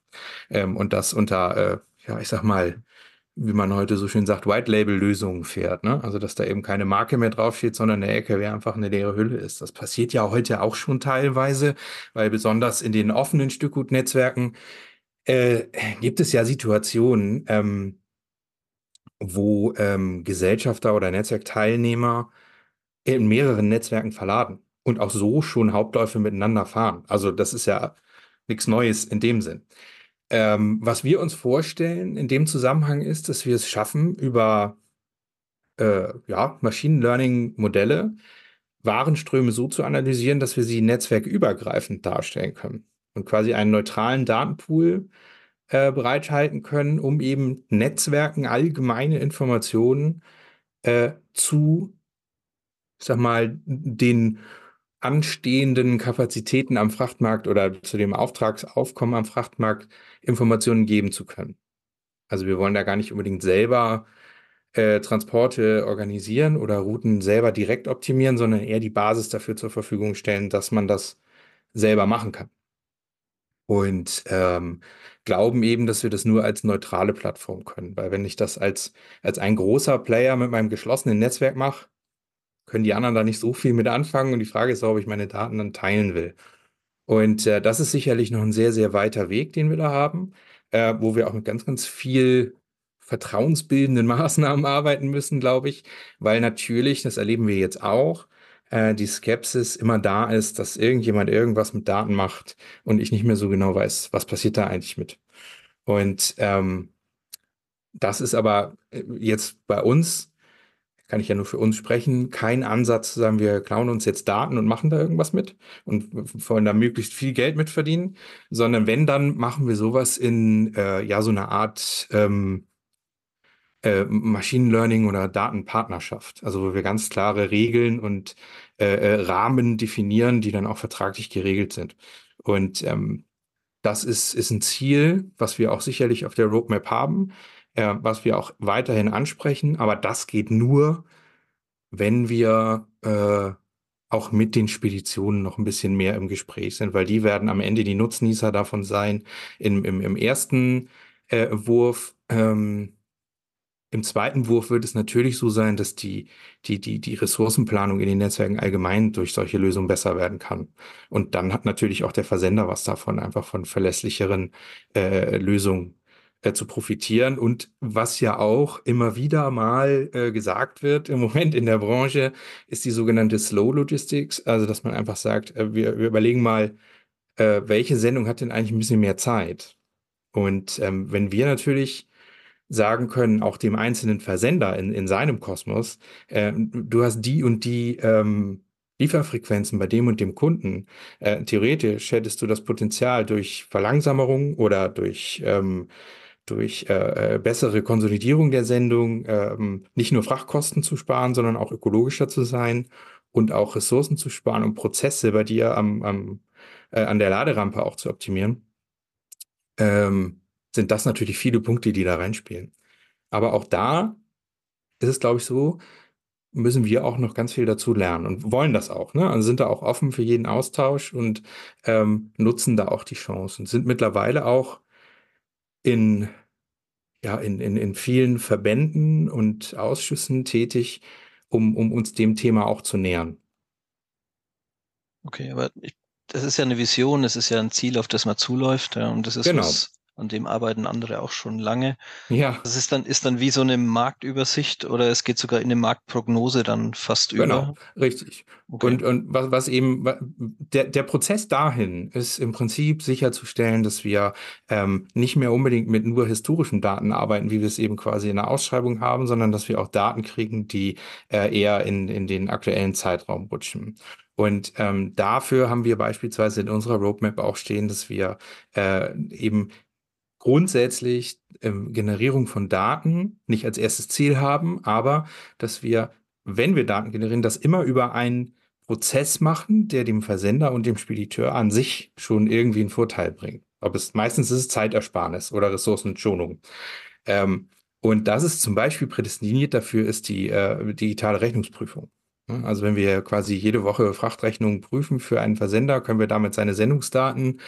Ähm, und das unter, äh, ja, ich sag mal, wie man heute so schön sagt, White-Label-Lösungen fährt. Ne? Also, dass da eben keine Marke mehr draufsteht, sondern der LKW einfach eine leere Hülle ist. Das passiert ja heute auch schon teilweise, weil besonders in den offenen Stückgutnetzwerken äh, gibt es ja Situationen, ähm, wo ähm, Gesellschafter oder Netzwerkteilnehmer in mehreren Netzwerken verladen und auch so schon Hauptläufe miteinander fahren. Also das ist ja nichts Neues in dem Sinn. Ähm, was wir uns vorstellen in dem Zusammenhang ist, dass wir es schaffen, über äh, ja, Machine Learning-Modelle Warenströme so zu analysieren, dass wir sie netzwerkübergreifend darstellen können und quasi einen neutralen Datenpool äh, bereithalten können, um eben Netzwerken allgemeine Informationen äh, zu, ich sag mal, den anstehenden Kapazitäten am Frachtmarkt oder zu dem Auftragsaufkommen am Frachtmarkt Informationen geben zu können. Also wir wollen da gar nicht unbedingt selber äh, Transporte organisieren oder Routen selber direkt optimieren, sondern eher die Basis dafür zur Verfügung stellen, dass man das selber machen kann. Und ähm, glauben eben, dass wir das nur als neutrale Plattform können. Weil wenn ich das als, als ein großer Player mit meinem geschlossenen Netzwerk mache, können die anderen da nicht so viel mit anfangen. Und die Frage ist auch, ob ich meine Daten dann teilen will. Und äh, das ist sicherlich noch ein sehr, sehr weiter Weg, den wir da haben, äh, wo wir auch mit ganz, ganz viel vertrauensbildenden Maßnahmen arbeiten müssen, glaube ich, weil natürlich, das erleben wir jetzt auch, äh, die Skepsis immer da ist, dass irgendjemand irgendwas mit Daten macht und ich nicht mehr so genau weiß, was passiert da eigentlich mit. Und ähm, das ist aber äh, jetzt bei uns, kann ich ja nur für uns sprechen, kein Ansatz zu sagen, wir klauen uns jetzt Daten und machen da irgendwas mit und wollen da möglichst viel Geld mit verdienen, sondern wenn, dann machen wir sowas in äh, ja so eine Art ähm, äh, Machine Learning oder Datenpartnerschaft, also wo wir ganz klare Regeln und äh, äh, Rahmen definieren, die dann auch vertraglich geregelt sind. Und ähm, das ist, ist ein Ziel, was wir auch sicherlich auf der Roadmap haben, äh, was wir auch weiterhin ansprechen. Aber das geht nur, wenn wir äh, auch mit den Speditionen noch ein bisschen mehr im Gespräch sind, weil die werden am Ende die Nutznießer davon sein. Im, im, im ersten äh, Wurf ähm, im zweiten Wurf wird es natürlich so sein, dass die, die, die, die Ressourcenplanung in den Netzwerken allgemein durch solche Lösungen besser werden kann. Und dann hat natürlich auch der Versender was davon, einfach von verlässlicheren äh, Lösungen äh, zu profitieren. Und was ja auch immer wieder mal äh, gesagt wird im Moment in der Branche, ist die sogenannte Slow Logistics. Also, dass man einfach sagt, äh, wir, wir überlegen mal, äh, welche Sendung hat denn eigentlich ein bisschen mehr Zeit? Und ähm, wenn wir natürlich sagen können, auch dem einzelnen Versender in, in seinem Kosmos, äh, du hast die und die ähm, Lieferfrequenzen bei dem und dem Kunden. Äh, theoretisch hättest du das Potenzial durch Verlangsamung oder durch, ähm, durch äh, äh bessere Konsolidierung der Sendung ähm, nicht nur Frachtkosten zu sparen, sondern auch ökologischer zu sein und auch Ressourcen zu sparen und Prozesse bei dir am, am, äh, an der Laderampe auch zu optimieren. Ähm, sind das natürlich viele Punkte, die da reinspielen. Aber auch da ist es, glaube ich, so, müssen wir auch noch ganz viel dazu lernen und wollen das auch. Ne? Also sind da auch offen für jeden Austausch und ähm, nutzen da auch die Chance und sind mittlerweile auch in, ja, in, in, in vielen Verbänden und Ausschüssen tätig, um, um uns dem Thema auch zu nähern. Okay, aber ich, das ist ja eine Vision, es ist ja ein Ziel, auf das man zuläuft. Ja, und das ist genau. was, an dem arbeiten andere auch schon lange. Ja. Das ist dann, ist dann wie so eine Marktübersicht oder es geht sogar in eine Marktprognose dann fast genau, über. Genau, richtig. Okay. Und, und was, was eben, der, der Prozess dahin ist im Prinzip sicherzustellen, dass wir ähm, nicht mehr unbedingt mit nur historischen Daten arbeiten, wie wir es eben quasi in der Ausschreibung haben, sondern dass wir auch Daten kriegen, die äh, eher in, in den aktuellen Zeitraum rutschen. Und ähm, dafür haben wir beispielsweise in unserer Roadmap auch stehen, dass wir äh, eben grundsätzlich ähm, Generierung von Daten nicht als erstes Ziel haben, aber dass wir, wenn wir Daten generieren, das immer über einen Prozess machen, der dem Versender und dem Spediteur an sich schon irgendwie einen Vorteil bringt. Ob es meistens ist es Zeitersparnis oder Ressourcenschonung. Ähm, und das ist zum Beispiel prädestiniert dafür ist die äh, digitale Rechnungsprüfung. Also wenn wir quasi jede Woche Frachtrechnungen prüfen für einen Versender, können wir damit seine Sendungsdaten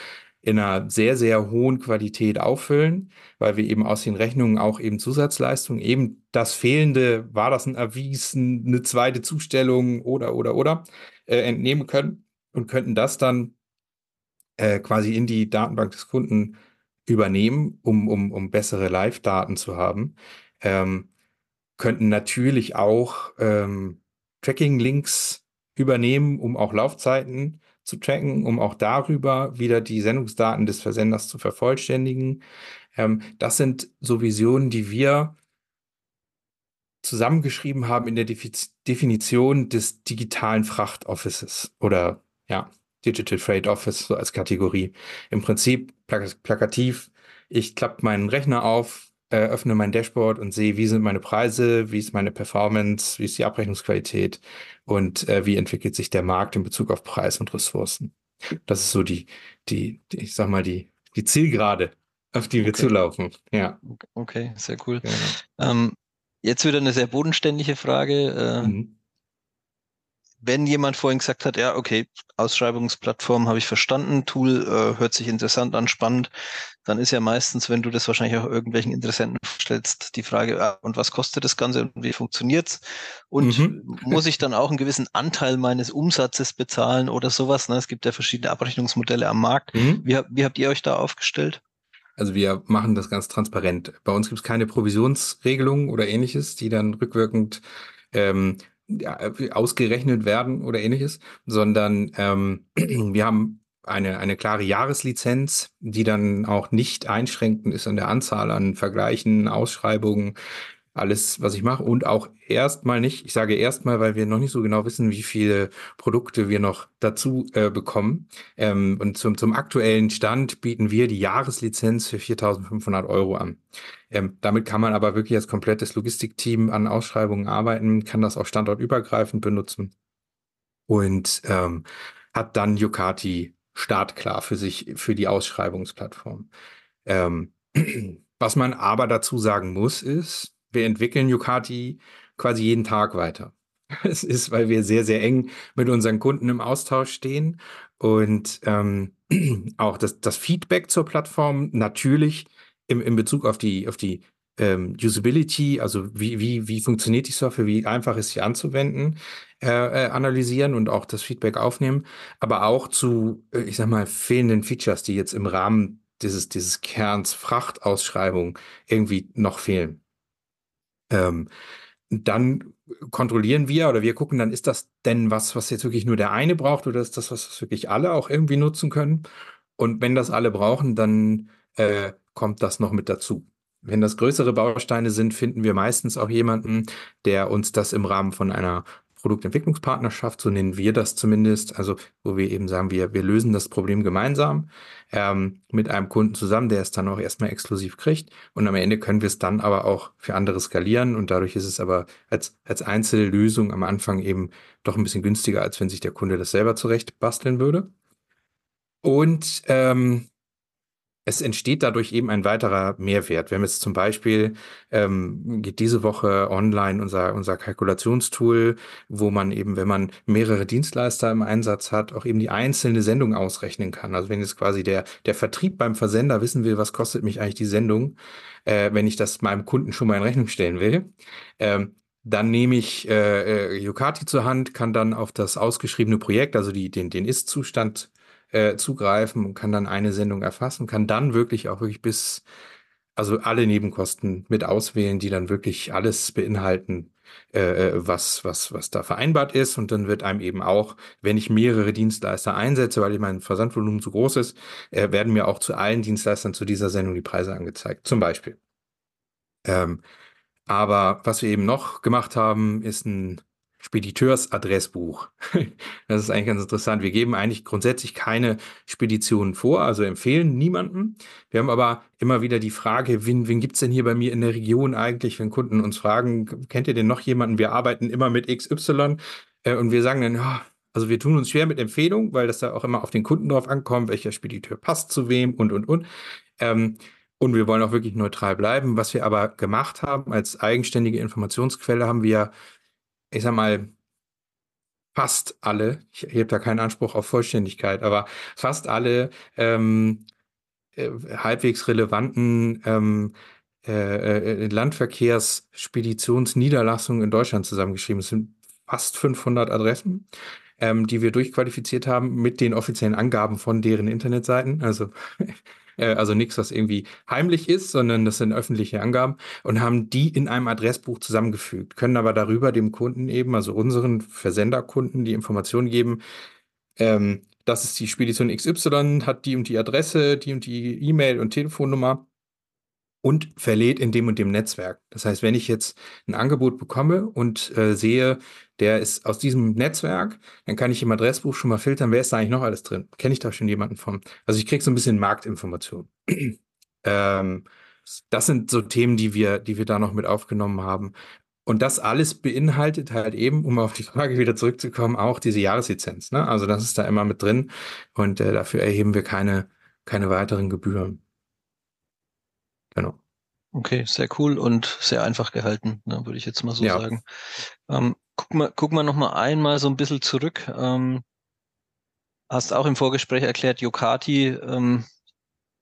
in einer sehr, sehr hohen Qualität auffüllen, weil wir eben aus den Rechnungen auch eben Zusatzleistungen, eben das Fehlende, war das ein Erwiesen, eine zweite Zustellung oder, oder, oder, äh, entnehmen können und könnten das dann äh, quasi in die Datenbank des Kunden übernehmen, um, um, um bessere Live-Daten zu haben. Ähm, könnten natürlich auch ähm, Tracking-Links übernehmen, um auch Laufzeiten zu tracken, um auch darüber wieder die Sendungsdaten des Versenders zu vervollständigen. Ähm, das sind so Visionen, die wir zusammengeschrieben haben in der Defiz Definition des digitalen Frachtoffices oder ja, Digital Freight Office so als Kategorie. Im Prinzip plakativ, ich klappe meinen Rechner auf, äh, öffne mein Dashboard und sehe, wie sind meine Preise, wie ist meine Performance, wie ist die Abrechnungsqualität und äh, wie entwickelt sich der Markt in Bezug auf Preis und Ressourcen. Das ist so die, die, die ich sag mal, die, die Zielgerade, auf die wir okay. zulaufen. Ja. Okay, sehr cool. Genau. Ähm, jetzt wieder eine sehr bodenständige Frage. Äh, mhm. Wenn jemand vorhin gesagt hat, ja, okay, Ausschreibungsplattform habe ich verstanden, Tool äh, hört sich interessant an, spannend, dann ist ja meistens, wenn du das wahrscheinlich auch irgendwelchen Interessenten stellst, die Frage, ah, und was kostet das Ganze und wie funktioniert's? Und mhm. muss ich dann auch einen gewissen Anteil meines Umsatzes bezahlen oder sowas? Ne? Es gibt ja verschiedene Abrechnungsmodelle am Markt. Mhm. Wie, wie habt ihr euch da aufgestellt? Also wir machen das ganz transparent. Bei uns gibt es keine Provisionsregelung oder ähnliches, die dann rückwirkend ähm, ausgerechnet werden oder ähnliches, sondern ähm, wir haben eine, eine klare Jahreslizenz, die dann auch nicht einschränkend ist an der Anzahl an Vergleichen, Ausschreibungen, alles, was ich mache und auch erstmal nicht, ich sage erstmal, weil wir noch nicht so genau wissen, wie viele Produkte wir noch dazu äh, bekommen. Ähm, und zum, zum aktuellen Stand bieten wir die Jahreslizenz für 4.500 Euro an. Ähm, damit kann man aber wirklich als komplettes Logistikteam an Ausschreibungen arbeiten, kann das auch standortübergreifend benutzen und ähm, hat dann Yucati startklar für sich, für die Ausschreibungsplattform. Ähm, was man aber dazu sagen muss, ist, wir entwickeln Yucati quasi jeden Tag weiter. Es ist, weil wir sehr, sehr eng mit unseren Kunden im Austausch stehen und ähm, auch das, das Feedback zur Plattform natürlich im, in Bezug auf die, auf die ähm, Usability, also wie, wie, wie funktioniert die Software, wie einfach ist sie anzuwenden, äh, äh, analysieren und auch das Feedback aufnehmen, aber auch zu, äh, ich sag mal, fehlenden Features, die jetzt im Rahmen dieses, dieses Kerns Frachtausschreibung irgendwie noch fehlen. Ähm, dann kontrollieren wir oder wir gucken dann, ist das denn was, was jetzt wirklich nur der eine braucht oder ist das was, was wirklich alle auch irgendwie nutzen können? Und wenn das alle brauchen, dann äh, kommt das noch mit dazu. Wenn das größere Bausteine sind, finden wir meistens auch jemanden, der uns das im Rahmen von einer Produktentwicklungspartnerschaft, so nennen wir das zumindest, also wo wir eben sagen, wir, wir lösen das Problem gemeinsam ähm, mit einem Kunden zusammen, der es dann auch erstmal exklusiv kriegt und am Ende können wir es dann aber auch für andere skalieren und dadurch ist es aber als, als Einzellösung am Anfang eben doch ein bisschen günstiger, als wenn sich der Kunde das selber zurecht basteln würde. Und ähm, es entsteht dadurch eben ein weiterer Mehrwert. Wir haben jetzt zum Beispiel, ähm, geht diese Woche online unser, unser Kalkulationstool, wo man eben, wenn man mehrere Dienstleister im Einsatz hat, auch eben die einzelne Sendung ausrechnen kann. Also wenn jetzt quasi der, der Vertrieb beim Versender wissen will, was kostet mich eigentlich die Sendung, äh, wenn ich das meinem Kunden schon mal in Rechnung stellen will, ähm, dann nehme ich äh, äh Yucati zur Hand, kann dann auf das ausgeschriebene Projekt, also die, den, den Ist-Zustand äh, zugreifen und kann dann eine Sendung erfassen, kann dann wirklich auch wirklich bis, also alle Nebenkosten mit auswählen, die dann wirklich alles beinhalten, äh, äh, was, was, was da vereinbart ist. Und dann wird einem eben auch, wenn ich mehrere Dienstleister einsetze, weil ich mein Versandvolumen zu groß ist, äh, werden mir auch zu allen Dienstleistern zu dieser Sendung die Preise angezeigt. Zum Beispiel. Ähm, aber was wir eben noch gemacht haben, ist ein Spediteursadressbuch. Das ist eigentlich ganz interessant. Wir geben eigentlich grundsätzlich keine Speditionen vor, also empfehlen niemanden. Wir haben aber immer wieder die Frage, wen, wen gibt es denn hier bei mir in der Region eigentlich, wenn Kunden uns fragen, kennt ihr denn noch jemanden? Wir arbeiten immer mit XY äh, und wir sagen dann, ja, also wir tun uns schwer mit Empfehlungen, weil das da auch immer auf den Kunden drauf ankommt, welcher Spediteur passt zu wem und, und, und. Ähm, und wir wollen auch wirklich neutral bleiben. Was wir aber gemacht haben als eigenständige Informationsquelle, haben wir ich sag mal, fast alle, ich habe da keinen Anspruch auf Vollständigkeit, aber fast alle ähm, äh, halbwegs relevanten ähm, äh, äh Landverkehrsspeditionsniederlassungen in Deutschland zusammengeschrieben. Es sind fast 500 Adressen, ähm, die wir durchqualifiziert haben mit den offiziellen Angaben von deren Internetseiten. Also äh, also nichts, was irgendwie heimlich ist, sondern das sind öffentliche Angaben und haben die in einem Adressbuch zusammengefügt, können aber darüber dem Kunden eben, also unseren Versenderkunden, die Informationen geben, ähm, das ist die Spedition XY, hat die und die Adresse, die und die E-Mail und Telefonnummer und verlädt in dem und dem Netzwerk. Das heißt, wenn ich jetzt ein Angebot bekomme und äh, sehe, der ist aus diesem Netzwerk, dann kann ich im Adressbuch schon mal filtern, wer ist da eigentlich noch alles drin? Kenne ich da schon jemanden von? Also ich kriege so ein bisschen Marktinformation. ähm, das sind so Themen, die wir, die wir da noch mit aufgenommen haben. Und das alles beinhaltet halt eben, um auf die Frage wieder zurückzukommen, auch diese Jahreslizenz. Ne? Also das ist da immer mit drin und äh, dafür erheben wir keine, keine weiteren Gebühren. Genau. Okay, sehr cool und sehr einfach gehalten, ne, würde ich jetzt mal so Ja. sagen. Ähm, guck mal, guck mal noch mal einmal so ein bisschen zurück. Ähm, hast auch im Vorgespräch erklärt, Yokati ähm,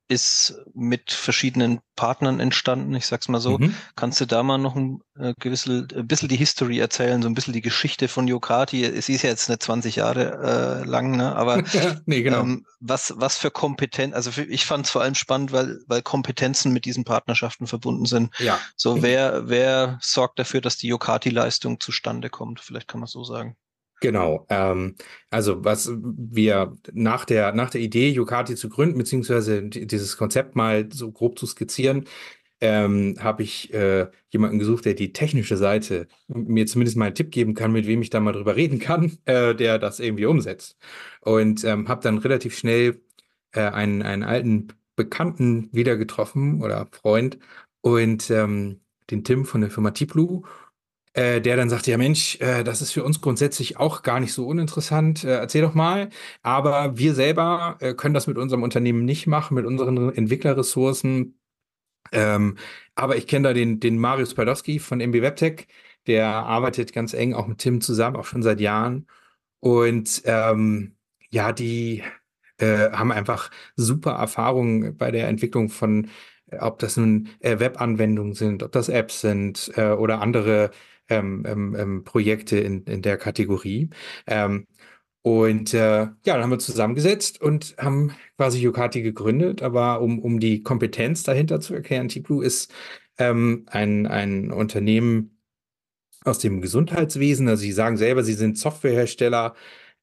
ist mit verschiedenen Partnern entstanden, ich sag's mal so. Mhm. Kannst du da mal noch ein, äh, gewissel, ein bisschen die History erzählen, so ein bisschen die Geschichte von Yokati? Es ist ja jetzt nicht 20 Jahre äh, lang, ne? aber nee, genau. ähm, was, was für Kompetenz, also für, ich fand es vor allem spannend, weil, weil Kompetenzen mit diesen Partnerschaften verbunden sind. ja. So, wer, wer sorgt dafür, dass die Yokati-Leistung zustande kommt? Vielleicht kann man so sagen. Genau. Ähm, also was wir nach der, nach der Idee, Yokati zu gründen, beziehungsweise die, dieses Konzept mal so grob zu skizzieren, ähm, habe ich äh, jemanden gesucht, der die technische Seite mir zumindest mal einen Tipp geben kann, mit wem ich da mal drüber reden kann, äh, der das irgendwie umsetzt. Und ähm, habe dann relativ schnell äh, einen, einen alten Bekannten wieder getroffen oder Freund und ähm, den Tim von der Firma Tiplu äh, der dann sagt, ja Mensch, äh, das ist für uns grundsätzlich auch gar nicht so uninteressant, äh, erzähl doch mal. Aber wir selber äh, können das mit unserem Unternehmen nicht machen, mit unseren Entwicklerressourcen. Ähm, aber ich kenne da den, den Marius Padowski von MB Webtech, der arbeitet ganz eng auch mit Tim zusammen, auch schon seit Jahren. Und ähm, ja, die äh, haben einfach super Erfahrungen bei der Entwicklung von, ob das nun äh, Webanwendungen sind, ob das Apps sind äh, oder andere ähm, ähm, ähm, Projekte in, in der Kategorie. Ähm, und äh, ja, dann haben wir zusammengesetzt und haben quasi Yokati gegründet. Aber um, um die Kompetenz dahinter zu erklären, T-Blue ist ähm, ein, ein Unternehmen aus dem Gesundheitswesen. Also sie sagen selber, sie sind Softwarehersteller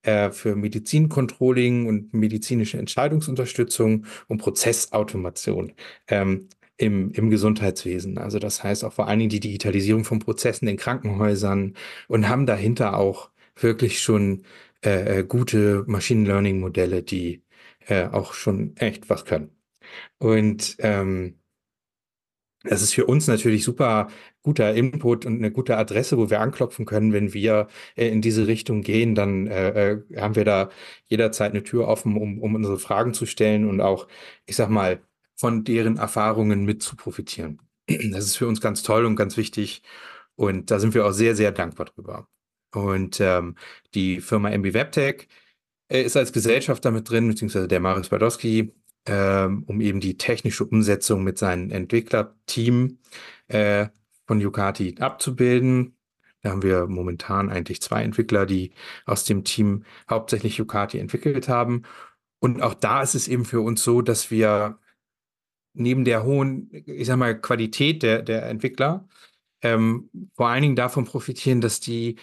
äh, für Medizincontrolling und medizinische Entscheidungsunterstützung und Prozessautomation. Ähm, im, im Gesundheitswesen. Also das heißt auch vor allen Dingen die Digitalisierung von Prozessen in Krankenhäusern und haben dahinter auch wirklich schon äh, äh, gute Machine Learning Modelle, die äh, auch schon echt was können. Und ähm, das ist für uns natürlich super guter Input und eine gute Adresse, wo wir anklopfen können, wenn wir äh, in diese Richtung gehen. Dann äh, äh haben wir da jederzeit eine Tür offen, um, um unsere Fragen zu stellen und auch, ich sag mal, von deren Erfahrungen mit zu profitieren. Das ist für uns ganz toll und ganz wichtig. Und da sind wir auch sehr, sehr dankbar drüber. Und ähm, die Firma MB Webtech äh, ist als Gesellschafter mit drin, beziehungsweise der Marius Badowski, ähm, um eben die technische Umsetzung mit seinem Entwicklerteam äh, von Yukati abzubilden. Da haben wir momentan eigentlich zwei Entwickler, die aus dem Team hauptsächlich Yukati entwickelt haben. Und auch da ist es eben für uns so, dass wir neben der hohen, ich sag mal, Qualität der, der Entwickler ähm, vor allen Dingen davon profitieren, dass die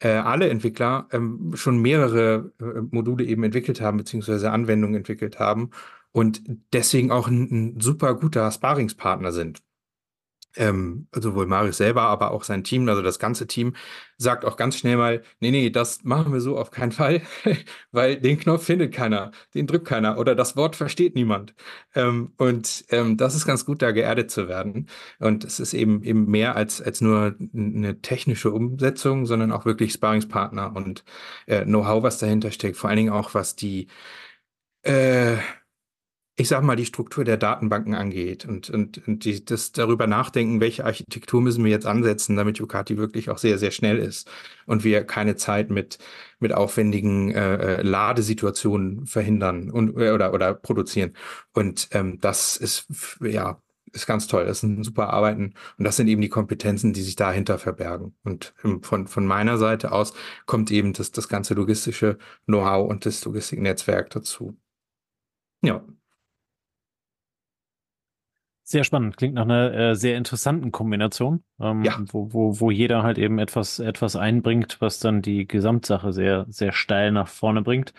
äh, alle Entwickler ähm, schon mehrere äh, Module eben entwickelt haben, beziehungsweise Anwendungen entwickelt haben und deswegen auch ein, ein super guter Sparingspartner sind ähm, sowohl Marius selber, aber auch sein Team, also das ganze Team, sagt auch ganz schnell mal, nee, nee, das machen wir so auf keinen Fall, weil den Knopf findet keiner, den drückt keiner oder das Wort versteht niemand. Ähm, und ähm, das ist ganz gut, da geerdet zu werden. Und es ist eben eben mehr als, als nur eine technische Umsetzung, sondern auch wirklich Sparringspartner und äh, Know-how, was dahinter steckt, vor allen Dingen auch, was die äh, ich sag mal, die Struktur der Datenbanken angeht und, und, und die, das darüber nachdenken, welche Architektur müssen wir jetzt ansetzen, damit Yukati wirklich auch sehr, sehr schnell ist und wir keine Zeit mit, mit aufwendigen äh, äh Ladesituationen verhindern und, äh, oder, oder produzieren. Und ähm, das ist, ja, ist ganz toll. Das sind super Arbeiten und das sind eben die Kompetenzen, die sich dahinter verbergen. Und ähm, von, von meiner Seite aus kommt eben das, das ganze logistische Know-how und das Logistiknetzwerk dazu. Ja. Sehr spannend, klingt nach einer äh, sehr interessanten Kombination, ähm, Ja. wo, wo, wo jeder halt eben etwas, etwas einbringt, was dann die Gesamtsache sehr, sehr steil nach vorne bringt.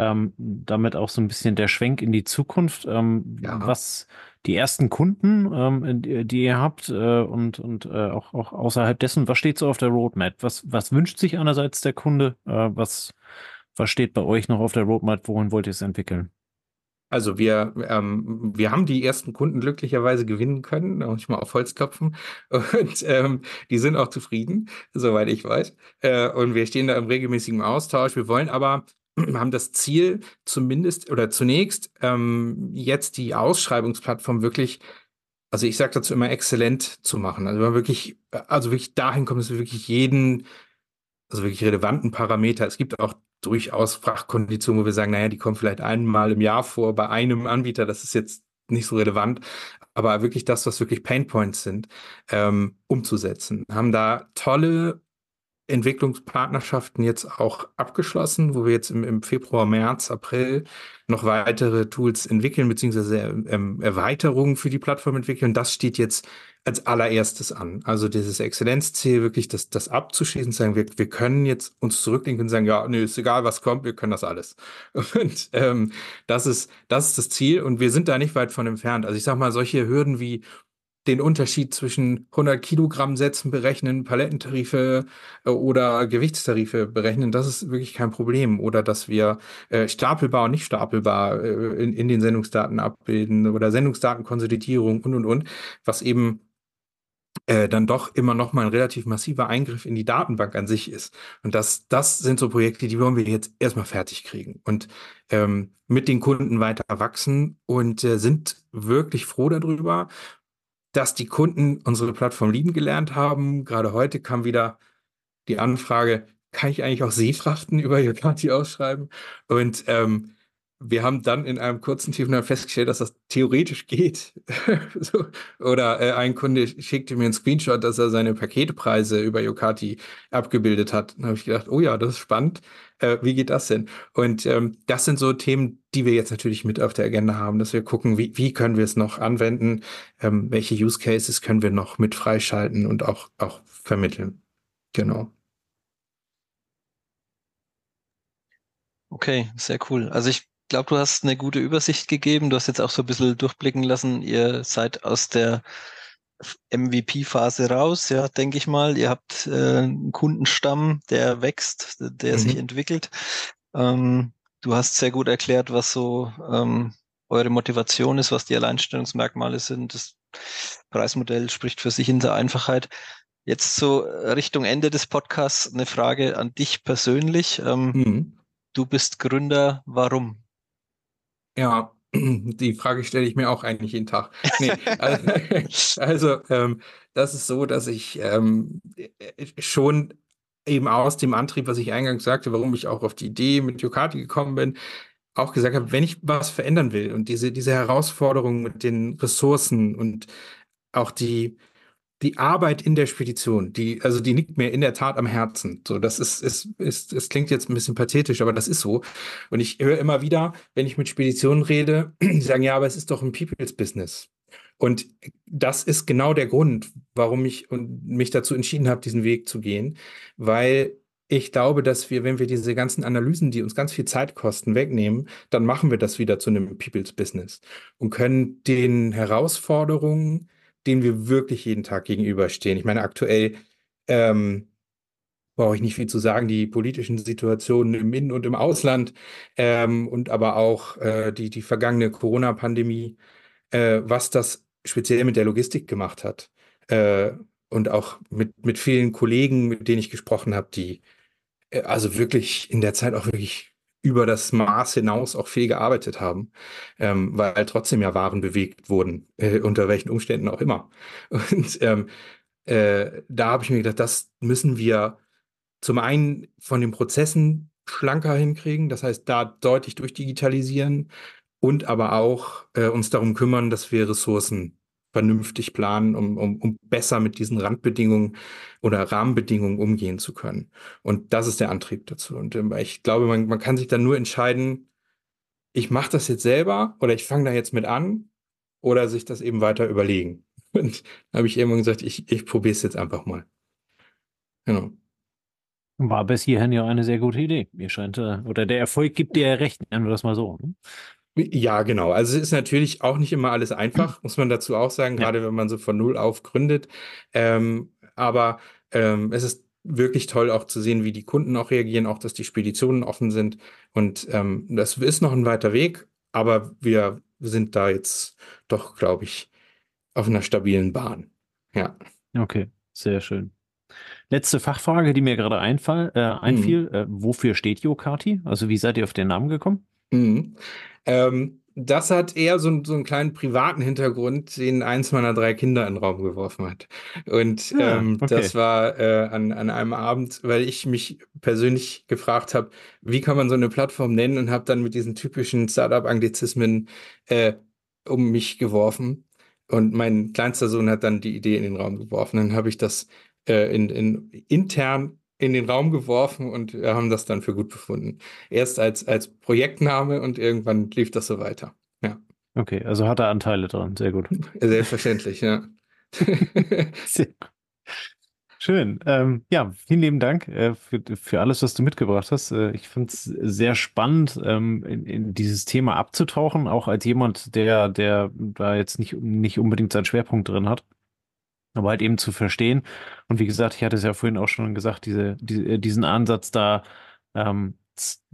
Ähm, damit auch so ein bisschen der Schwenk in die Zukunft, ähm, Ja. was die ersten Kunden, ähm, die, die ihr habt äh, und, und äh, auch, auch außerhalb dessen, was steht so auf der Roadmap? Was, was wünscht sich einerseits der Kunde? Äh, was, was steht bei euch noch auf der Roadmap? Wohin wollt ihr es entwickeln? Also wir, ähm, wir haben die ersten Kunden glücklicherweise gewinnen können, da muss ich mal auf Holz klopfen. Und ähm, die sind auch zufrieden, soweit ich weiß. Äh, und wir stehen da im regelmäßigen Austausch. Wir wollen aber, haben das Ziel zumindest oder zunächst ähm, jetzt die Ausschreibungsplattform wirklich also ich sage dazu immer exzellent zu machen. Also man wirklich, also wirklich dahin kommt, dass wir wirklich jeden, also wirklich relevanten Parameter, es gibt auch durchaus Frachtkonditionen, wo wir sagen, naja, die kommen vielleicht einmal im Jahr vor bei einem Anbieter, das ist jetzt nicht so relevant, aber wirklich das, was wirklich Painpoints sind, ähm, umzusetzen. Haben da tolle Entwicklungspartnerschaften jetzt auch abgeschlossen, wo wir jetzt im, im Februar, März, April noch weitere Tools entwickeln, beziehungsweise ähm, Erweiterungen für die Plattform entwickeln. Das steht jetzt als allererstes an. Also dieses Exzellenzziel, wirklich das, das abzuschließen, sagen, wir, wir können jetzt uns zurücklegen und sagen, ja, nee, ist egal, was kommt, wir können das alles. Und ähm, das, ist, das ist das Ziel und wir sind da nicht weit von entfernt. Also ich sag mal, solche Hürden wie den Unterschied zwischen 100 Kilogramm Sätzen berechnen, Palettentarife äh, oder Gewichtstarife berechnen, das ist wirklich kein Problem. Oder dass wir äh, stapelbar und nicht stapelbar äh, in, in den Sendungsdaten abbilden oder Sendungsdatenkonsolidierung und, und, und, was eben äh, dann doch immer noch mal ein relativ massiver Eingriff in die Datenbank an sich ist. Und das, das sind so Projekte, die wollen wir jetzt erstmal fertig kriegen und ähm, mit den Kunden weiter wachsen und äh, sind wirklich froh darüber dass die Kunden unsere Plattform lieben gelernt haben. Gerade heute kam wieder die Anfrage, kann ich eigentlich auch Seefrachten über Yokati ausschreiben? Und ähm, wir haben dann in einem kurzen Telefonat festgestellt, dass das theoretisch geht. so. Oder äh, ein Kunde schickte mir einen Screenshot, dass er seine Paketpreise über Yokati abgebildet hat. Dann habe ich gedacht, oh ja, das ist spannend. Äh, wie geht das denn? Und ähm, das sind so Themen, die wir jetzt natürlich mit auf der Agenda haben, dass wir gucken, wie, wie können wir es noch anwenden, ähm, welche Use Cases können wir noch mit freischalten und auch, auch vermitteln. Genau. Okay, sehr cool. Also ich glaube, du hast eine gute Übersicht gegeben. Du hast jetzt auch so ein bisschen durchblicken lassen. Ihr seid aus der MVP-Phase raus, ja, denke ich mal. Ihr habt äh, einen Kundenstamm, der wächst, der mhm. sich entwickelt. Ähm, du hast sehr gut erklärt, was so ähm, eure Motivation ist, was die Alleinstellungsmerkmale sind. Das Preismodell spricht für sich in der Einfachheit. Jetzt so Richtung Ende des Podcasts eine Frage an dich persönlich. Ähm, mhm. Du bist Gründer, warum? Ja, die Frage stelle ich mir auch eigentlich jeden Tag. Nee, also, also ähm, das ist so, dass ich ähm, schon eben aus dem Antrieb, was ich eingangs sagte, warum ich auch auf die Idee mit Yokati gekommen bin, auch gesagt habe, wenn ich was verändern will und diese, diese Herausforderung mit den Ressourcen und auch die, die Arbeit in der Spedition, die, also die liegt mir in der Tat am Herzen. So, das ist, ist, ist, es klingt jetzt ein bisschen pathetisch, aber das ist so. Und ich höre immer wieder, wenn ich mit Speditionen rede, die sagen, ja, aber es ist doch ein People's Business. Und das ist genau der Grund, warum ich mich dazu entschieden habe, diesen Weg zu gehen, weil ich glaube, dass wir, wenn wir diese ganzen Analysen, die uns ganz viel Zeit kosten, wegnehmen, dann machen wir das wieder zu einem People's Business und können den Herausforderungen, denen wir wirklich jeden Tag gegenüberstehen. Ich meine, aktuell ähm, brauche ich nicht viel zu sagen, die politischen Situationen im In- und im Ausland ähm, und aber auch äh, die, die vergangene Corona-Pandemie, äh, was das speziell mit der Logistik gemacht hat. Äh, und auch mit, mit vielen Kollegen, mit denen ich gesprochen habe, die äh, also wirklich in der Zeit auch wirklich über das Maß hinaus auch viel gearbeitet haben, ähm, weil trotzdem ja Waren bewegt wurden, äh, unter welchen Umständen auch immer. Und ähm, äh, da habe ich mir gedacht, das müssen wir zum einen von den Prozessen schlanker hinkriegen, das heißt da deutlich durchdigitalisieren und aber auch äh, uns darum kümmern, dass wir Ressourcen vernünftig planen, um, um, um besser mit diesen Randbedingungen oder Rahmenbedingungen umgehen zu können. Und das ist der Antrieb dazu. Und ähm, ich glaube, man, man kann sich dann nur entscheiden, ich mache das jetzt selber oder ich fange da jetzt mit an oder sich das eben weiter überlegen. Und da habe ich irgendwann gesagt, ich, ich probiere es jetzt einfach mal. Genau. War bis hierhin ja eine sehr gute Idee. Mir scheint, äh, oder der Erfolg gibt dir ja recht, nennen wir das mal so. Ne? Ja, genau. Also es ist natürlich auch nicht immer alles einfach, muss man dazu auch sagen, ja. gerade wenn man so von Null auf gründet. Ähm, aber ähm, es ist wirklich toll auch zu sehen, wie die Kunden auch reagieren, auch dass die Speditionen offen sind. Und ähm, das ist noch ein weiter Weg, aber wir sind da jetzt doch, glaube ich, auf einer stabilen Bahn. Ja. Okay, sehr schön. Letzte Fachfrage, die mir gerade einfall, äh, einfiel. Mhm. Äh, wofür steht Yokati? Also wie seid ihr auf den Namen gekommen? Mhm. Ähm, das hat eher so, so einen kleinen privaten Hintergrund, den eins meiner drei Kinder in den Raum geworfen hat. Und Ja, ähm, okay. das war äh, an, an einem Abend, weil ich mich persönlich gefragt habe, wie kann man so eine Plattform nennen und habe dann mit diesen typischen Startup-Anglizismen äh, um mich geworfen. Und mein kleinster Sohn hat dann die Idee in den Raum geworfen. Dann habe ich das äh, in, in, intern in den Raum geworfen und wir haben das dann für gut befunden. Erst als, als Projektname und irgendwann lief das so weiter. Ja, Okay, also hat er Anteile dran. Sehr gut. selbstverständlich, ja. Sehr. Schön. Ähm, ja, vielen lieben Dank äh, für, für alles, was du mitgebracht hast. Äh, ich finde es sehr spannend, ähm, in, in dieses Thema abzutauchen, auch als jemand, der, der da jetzt nicht, nicht unbedingt seinen Schwerpunkt drin hat. Aber halt eben zu verstehen. Und wie gesagt, ich hatte es ja vorhin auch schon gesagt, diese, die, diesen Ansatz da, ähm,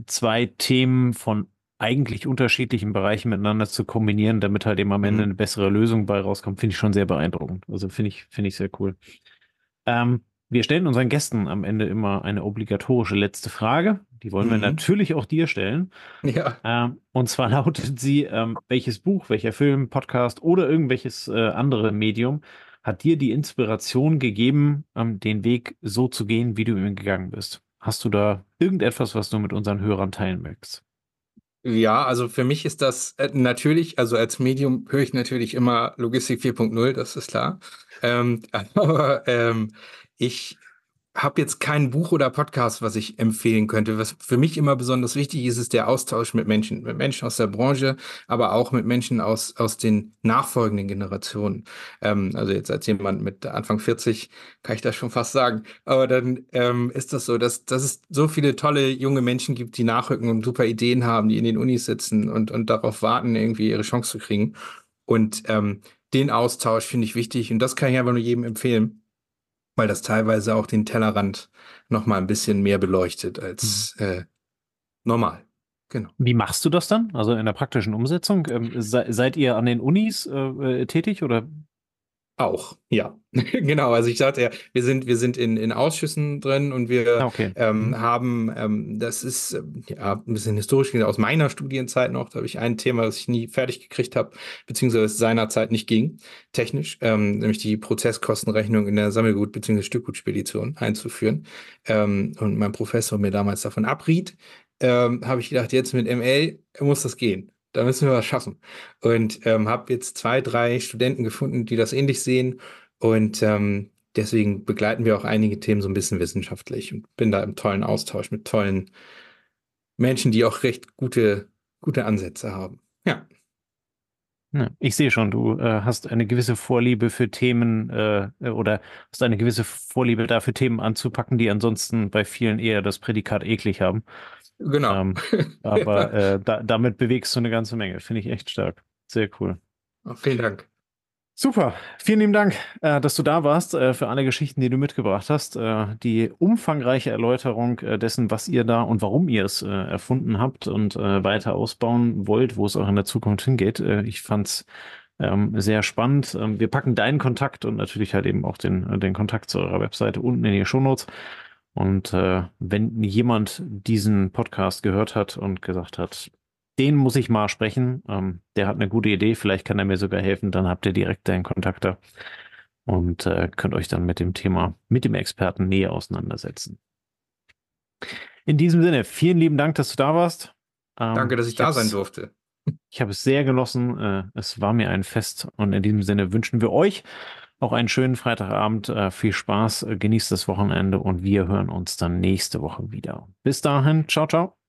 zwei Themen von eigentlich unterschiedlichen Bereichen miteinander zu kombinieren, damit halt eben am Ende Mhm. eine bessere Lösung bei rauskommt, finde ich schon sehr beeindruckend. Also finde ich, finde ich sehr cool. Ähm, wir stellen unseren Gästen am Ende immer eine obligatorische letzte Frage. Die wollen wir Mhm. natürlich auch dir stellen. Ja, Ähm, und zwar lautet sie, ähm, welches Buch, welcher Film, Podcast oder irgendwelches äh, andere Medium hat dir die Inspiration gegeben, ähm, den Weg so zu gehen, wie du ihn gegangen bist? Hast du da irgendetwas, was du mit unseren Hörern teilen möchtest? ja, also für mich ist das äh, natürlich, also als Medium höre ich natürlich immer Logistik 4.0, das ist klar. Ähm, aber ähm, ich habe jetzt kein Buch oder Podcast, was ich empfehlen könnte. Was für mich immer besonders wichtig ist, ist der Austausch mit Menschen, mit Menschen aus der Branche, aber auch mit Menschen aus, aus den nachfolgenden Generationen. Ähm, also jetzt als jemand mit Anfang 40 kann ich das schon fast sagen. Aber dann ähm, ist das so, dass, dass es so viele tolle junge Menschen gibt, die nachrücken und super Ideen haben, die in den Unis sitzen und, und darauf warten, irgendwie ihre Chance zu kriegen. Und ähm, den Austausch finde ich wichtig und das kann ich einfach nur jedem empfehlen weil das teilweise auch den Tellerrand noch mal ein bisschen mehr beleuchtet als äh, normal. Genau. Wie machst du das dann? Also in der praktischen Umsetzung? Ähm, se seid ihr an den Unis äh, äh, tätig oder? Auch, ja. genau. Also ich sagte ja, wir sind, wir sind in, in Ausschüssen drin und wir Ah, okay. ähm, Mhm. haben, ähm, das ist ähm, ja ein bisschen historisch gesehen aus meiner Studienzeit noch. Da habe ich ein Thema, das ich nie fertig gekriegt habe, beziehungsweise seinerzeit nicht ging, technisch, ähm, nämlich die Prozesskostenrechnung in der Sammelgut- bzw. Stückgutspedition einzuführen. Ähm, und mein Professor mir damals davon abriet, ähm, habe ich gedacht, jetzt mit ML muss das gehen. Da müssen wir was schaffen. Und ähm, habe jetzt zwei, drei Studenten gefunden, die das ähnlich sehen. Und ähm, deswegen begleiten wir auch einige Themen so ein bisschen wissenschaftlich und bin da im tollen Austausch mit tollen Menschen, die auch recht gute, gute Ansätze haben. Ja. Ich sehe schon, du äh, hast eine gewisse Vorliebe für Themen äh, oder hast eine gewisse Vorliebe dafür, Themen anzupacken, die ansonsten bei vielen eher das Prädikat eklig haben. Genau. Ähm, aber äh, da, damit bewegst du eine ganze Menge. Finde ich echt stark. Sehr cool. Vielen Dank. Super, vielen lieben Dank, äh, dass du da warst, äh, für alle Geschichten, die du mitgebracht hast. Äh, die umfangreiche Erläuterung äh, dessen, was ihr da und warum ihr es äh, erfunden habt und äh, weiter ausbauen wollt, wo es auch in der Zukunft hingeht. Äh, ich fand's ähm, sehr spannend. Ähm, wir packen deinen Kontakt und natürlich halt eben auch den, den Kontakt zu eurer Webseite unten in die Shownotes. Und äh, wenn jemand diesen Podcast gehört hat und gesagt hat, den muss ich mal sprechen. Ähm, der hat eine gute Idee, vielleicht kann er mir sogar helfen. Dann habt ihr direkt deinen Kontakt da und äh, könnt euch dann mit dem Thema, mit dem Experten näher auseinandersetzen. In diesem Sinne, vielen lieben Dank, dass du da warst. Ähm, Danke, dass ich, da hab's- sein durfte. Ich habe es sehr genossen. Äh, es war mir ein Fest und in diesem Sinne wünschen wir euch auch einen schönen Freitagabend. Äh, viel Spaß, äh, genießt das Wochenende und wir hören uns dann nächste Woche wieder. Bis dahin, ciao, ciao.